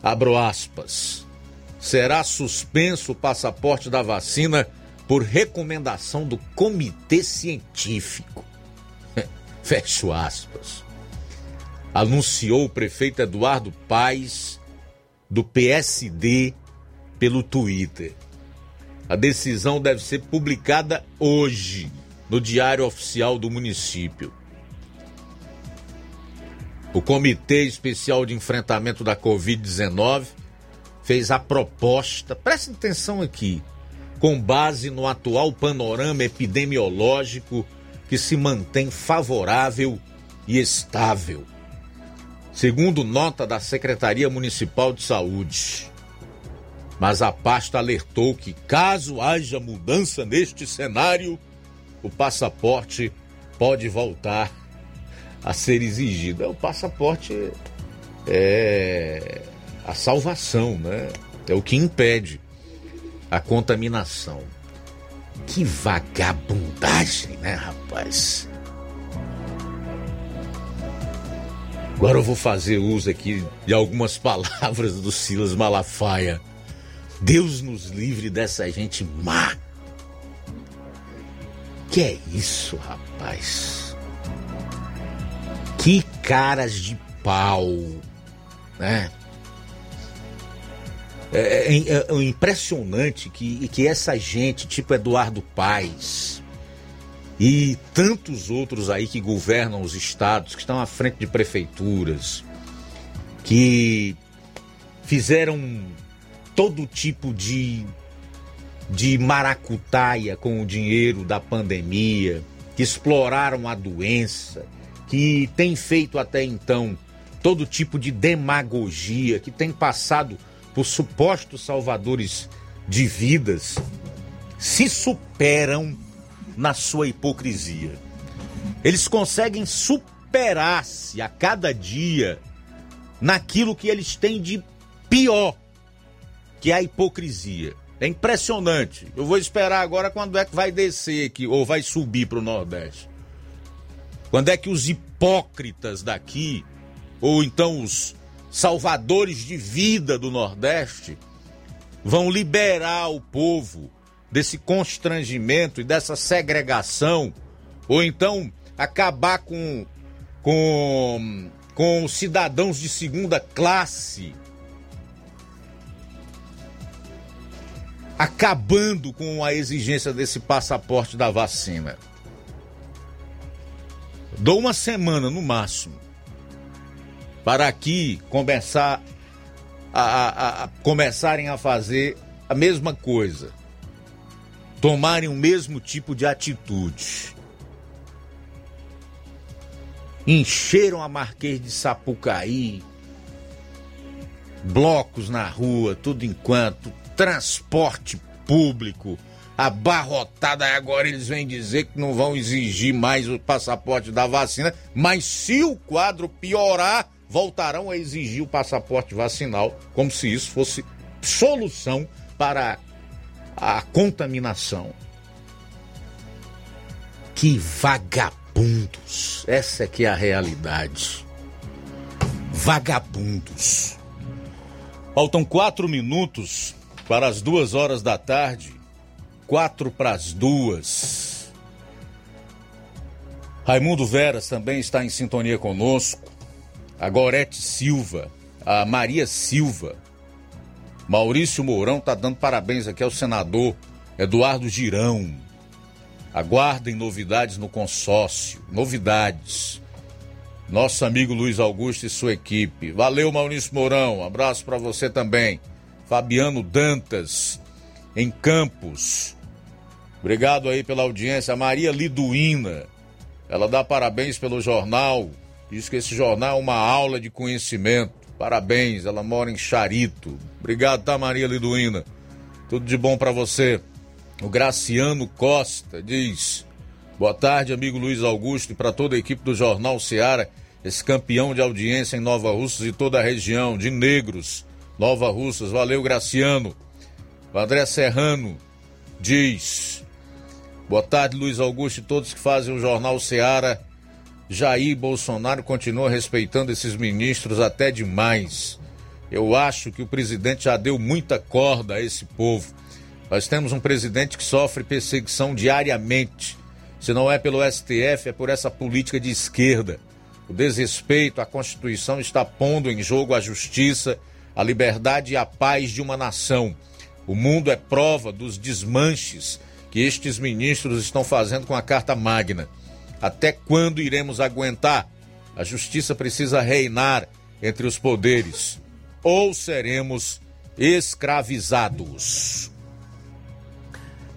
Abro aspas. Será suspenso o passaporte da vacina por recomendação do Comitê Científico. (laughs) Fecho aspas. Anunciou o prefeito Eduardo Paes, do PSD, pelo Twitter. A decisão deve ser publicada hoje no Diário Oficial do município. O Comitê Especial de Enfrentamento da Covid-19 fez a proposta, presta atenção aqui, com base no atual panorama epidemiológico que se mantém favorável e estável. Segundo nota da Secretaria Municipal de Saúde, mas a pasta alertou que, caso haja mudança neste cenário, o passaporte pode voltar a ser exigido. É, o passaporte é a salvação, né? É o que impede a contaminação. Que vagabundagem, né, rapaz? Agora eu vou fazer uso aqui de algumas (laughs) palavras do Silas Malafaia. Deus nos livre dessa gente má. Que é isso, rapaz? Que caras de pau, né? É, é, é, impressionante que, que essa gente, tipo Eduardo Paes e tantos outros aí que governam os estados, que estão à frente de prefeituras, que fizeram todo tipo de, de maracutaia com o dinheiro da pandemia, que exploraram a doença, que tem feito até então todo tipo de demagogia, que tem passado por supostos salvadores de vidas, se superam na sua hipocrisia. Eles conseguem superar-se a cada dia naquilo que eles têm de pior, que é a hipocrisia. É impressionante. Eu vou esperar agora quando é que vai descer aqui ou vai subir para o Nordeste. Quando é que os hipócritas daqui, ou então os salvadores de vida do Nordeste, vão liberar o povo desse constrangimento e dessa segregação, ou então acabar com, com, com cidadãos de segunda classe, acabando com a exigência desse passaporte da vacina. Dou uma semana no máximo para aqui começar a, a, a, começarem a fazer a mesma coisa, tomarem o mesmo tipo de atitude. Encheram a Marquês de Sapucaí. Blocos na rua, tudo enquanto, transporte público. Abarrotada. Agora eles vêm dizer que não vão exigir mais o passaporte da vacina, mas se o quadro piorar, voltarão a exigir o passaporte vacinal, como se isso fosse solução para a contaminação. Que vagabundos! Essa é que é a realidade. Vagabundos. Faltam quatro minutos para as duas horas da tarde. Quatro para as duas. Raimundo Veras também está em sintonia conosco. A Gorete Silva, a Maria Silva. Maurício Mourão está dando parabéns aqui ao senador Eduardo Girão. Aguardem novidades no consórcio. Novidades. Nosso amigo Luiz Augusto e sua equipe. Valeu, Maurício Mourão. Abraço para você também. Fabiano Dantas, em Campos. Obrigado aí pela audiência. Maria Liduína. Ela dá parabéns pelo jornal. Diz que esse jornal é uma aula de conhecimento. Parabéns. Ela mora em Charito. Obrigado, tá, Maria Liduína? Tudo de bom para você. O Graciano Costa diz: Boa tarde, amigo Luiz Augusto, e para toda a equipe do Jornal Seara, esse campeão de audiência em Nova Russas e toda a região, de negros, Nova Russas. Valeu, Graciano. O André Serrano diz: Boa tarde, Luiz Augusto e todos que fazem o Jornal Seara. Jair Bolsonaro continua respeitando esses ministros até demais. Eu acho que o presidente já deu muita corda a esse povo. Nós temos um presidente que sofre perseguição diariamente. Se não é pelo STF, é por essa política de esquerda. O desrespeito à Constituição está pondo em jogo a justiça, a liberdade e a paz de uma nação. O mundo é prova dos desmanches que estes ministros estão fazendo com a Carta Magna. Até quando iremos aguentar? A justiça precisa reinar entre os poderes ou seremos escravizados.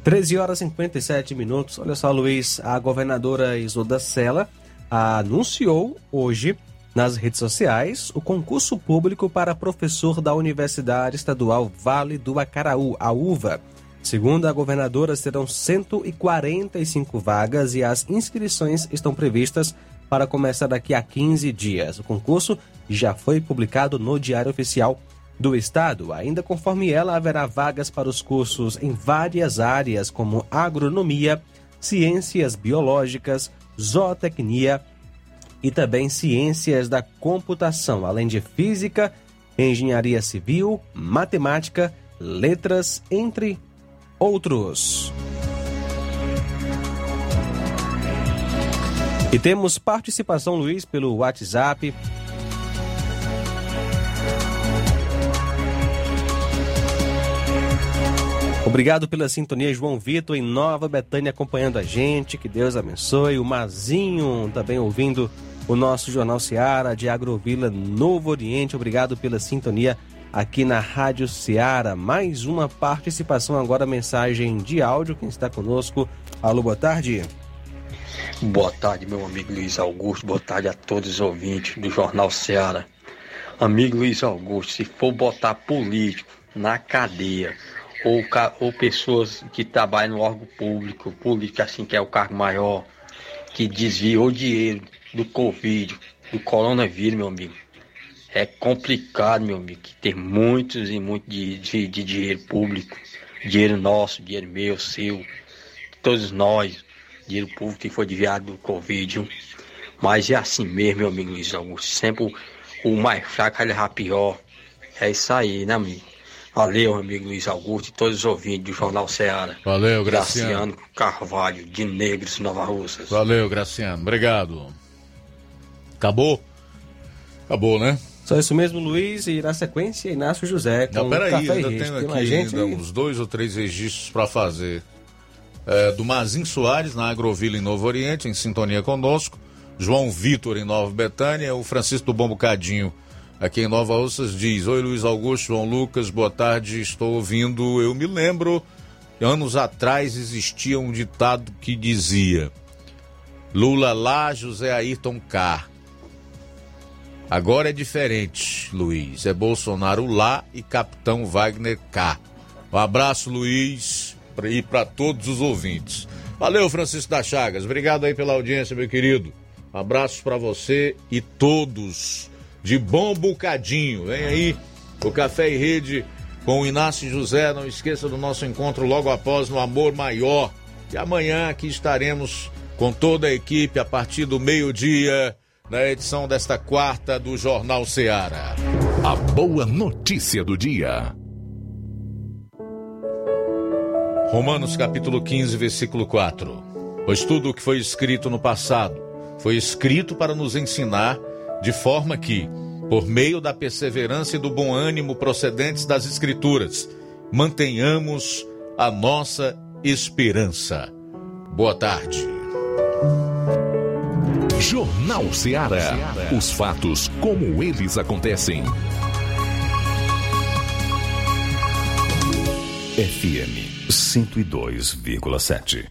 13 horas e 57 minutos. Olha só, Luiz, a governadora Isolda Sela anunciou hoje nas redes sociais o concurso público para professor da Universidade Estadual Vale do Acaraú, a UVA. Segundo a governadora, serão 145 vagas e as inscrições estão previstas para começar daqui a 15 dias. O concurso já foi publicado no Diário Oficial do Estado. Ainda conforme ela, haverá vagas para os cursos em várias áreas, como agronomia, ciências biológicas, zootecnia e também ciências da computação, além de física, engenharia civil, matemática, letras, entre outros. E temos participação, Luiz, pelo WhatsApp. Obrigado pela sintonia, João Vitor, em Nova Betânia, acompanhando a gente. Que Deus abençoe. O Mazinho também ouvindo o nosso Jornal Seara de Agrovila Novo Oriente. Obrigado pela sintonia aqui na Rádio Seara. Mais uma participação agora, mensagem de áudio. Quem está conosco? Alô, boa tarde. Boa tarde, meu amigo Luiz Augusto. Boa tarde a todos os ouvintes do Jornal Seara. Amigo Luiz Augusto, se for botar político na cadeia ou, ou pessoas que trabalham no órgão público, político assim que é o cargo maior, que desviou dinheiro do Covid, do coronavírus, meu amigo. É complicado, meu amigo, que tem muitos e muitos de, de, de dinheiro público, dinheiro nosso, dinheiro meu, seu, todos nós, dinheiro público que foi desviado do Covid. Mas é assim mesmo, meu amigo Luiz Augusto. Sempre o, o mais fraco vai levar pior. É isso aí, né, amigo? Valeu, amigo Luiz Augusto e todos os ouvintes do Jornal Ceará. Valeu, Graciano. Graciano Carvalho, de Negros, Nova Russas. Valeu, Graciano. Obrigado. Acabou? Acabou, né? Só isso mesmo, Luiz, e na sequência, Inácio José. Com Não, peraí, ainda tenho aqui gente ainda uns dois ou três registros para fazer. É, do Mazin Soares, na Agrovila, em Novo Oriente, em sintonia conosco. João Vitor, em Nova Betânia. O Francisco do Bom Bocadinho, aqui em Nova Russas, diz: Oi, Luiz Augusto, João Lucas, boa tarde, estou ouvindo. Eu me lembro, anos atrás existia um ditado que dizia: Lula lá, José Ayrton cá. Agora é diferente, Luiz. É Bolsonaro lá e Capitão Wagner cá. Um abraço, Luiz, e para todos os ouvintes. Valeu, Francisco da Chagas. Obrigado aí pela audiência, meu querido. Abraços para você e todos de bom bocadinho. Vem aí o Café e Rede com o Inácio José. Não esqueça do nosso encontro logo após no Amor Maior. E amanhã aqui estaremos com toda a equipe a partir do meio-dia na edição desta quarta do Jornal Ceará. A boa notícia do dia. Romanos capítulo 15, versículo 4. Pois tudo o que foi escrito no passado foi escrito para nos ensinar, de forma que, por meio da perseverança e do bom ânimo procedentes das Escrituras, mantenhamos a nossa esperança. Boa tarde. Jornal Ceará. Os fatos como eles acontecem. FM 102,7.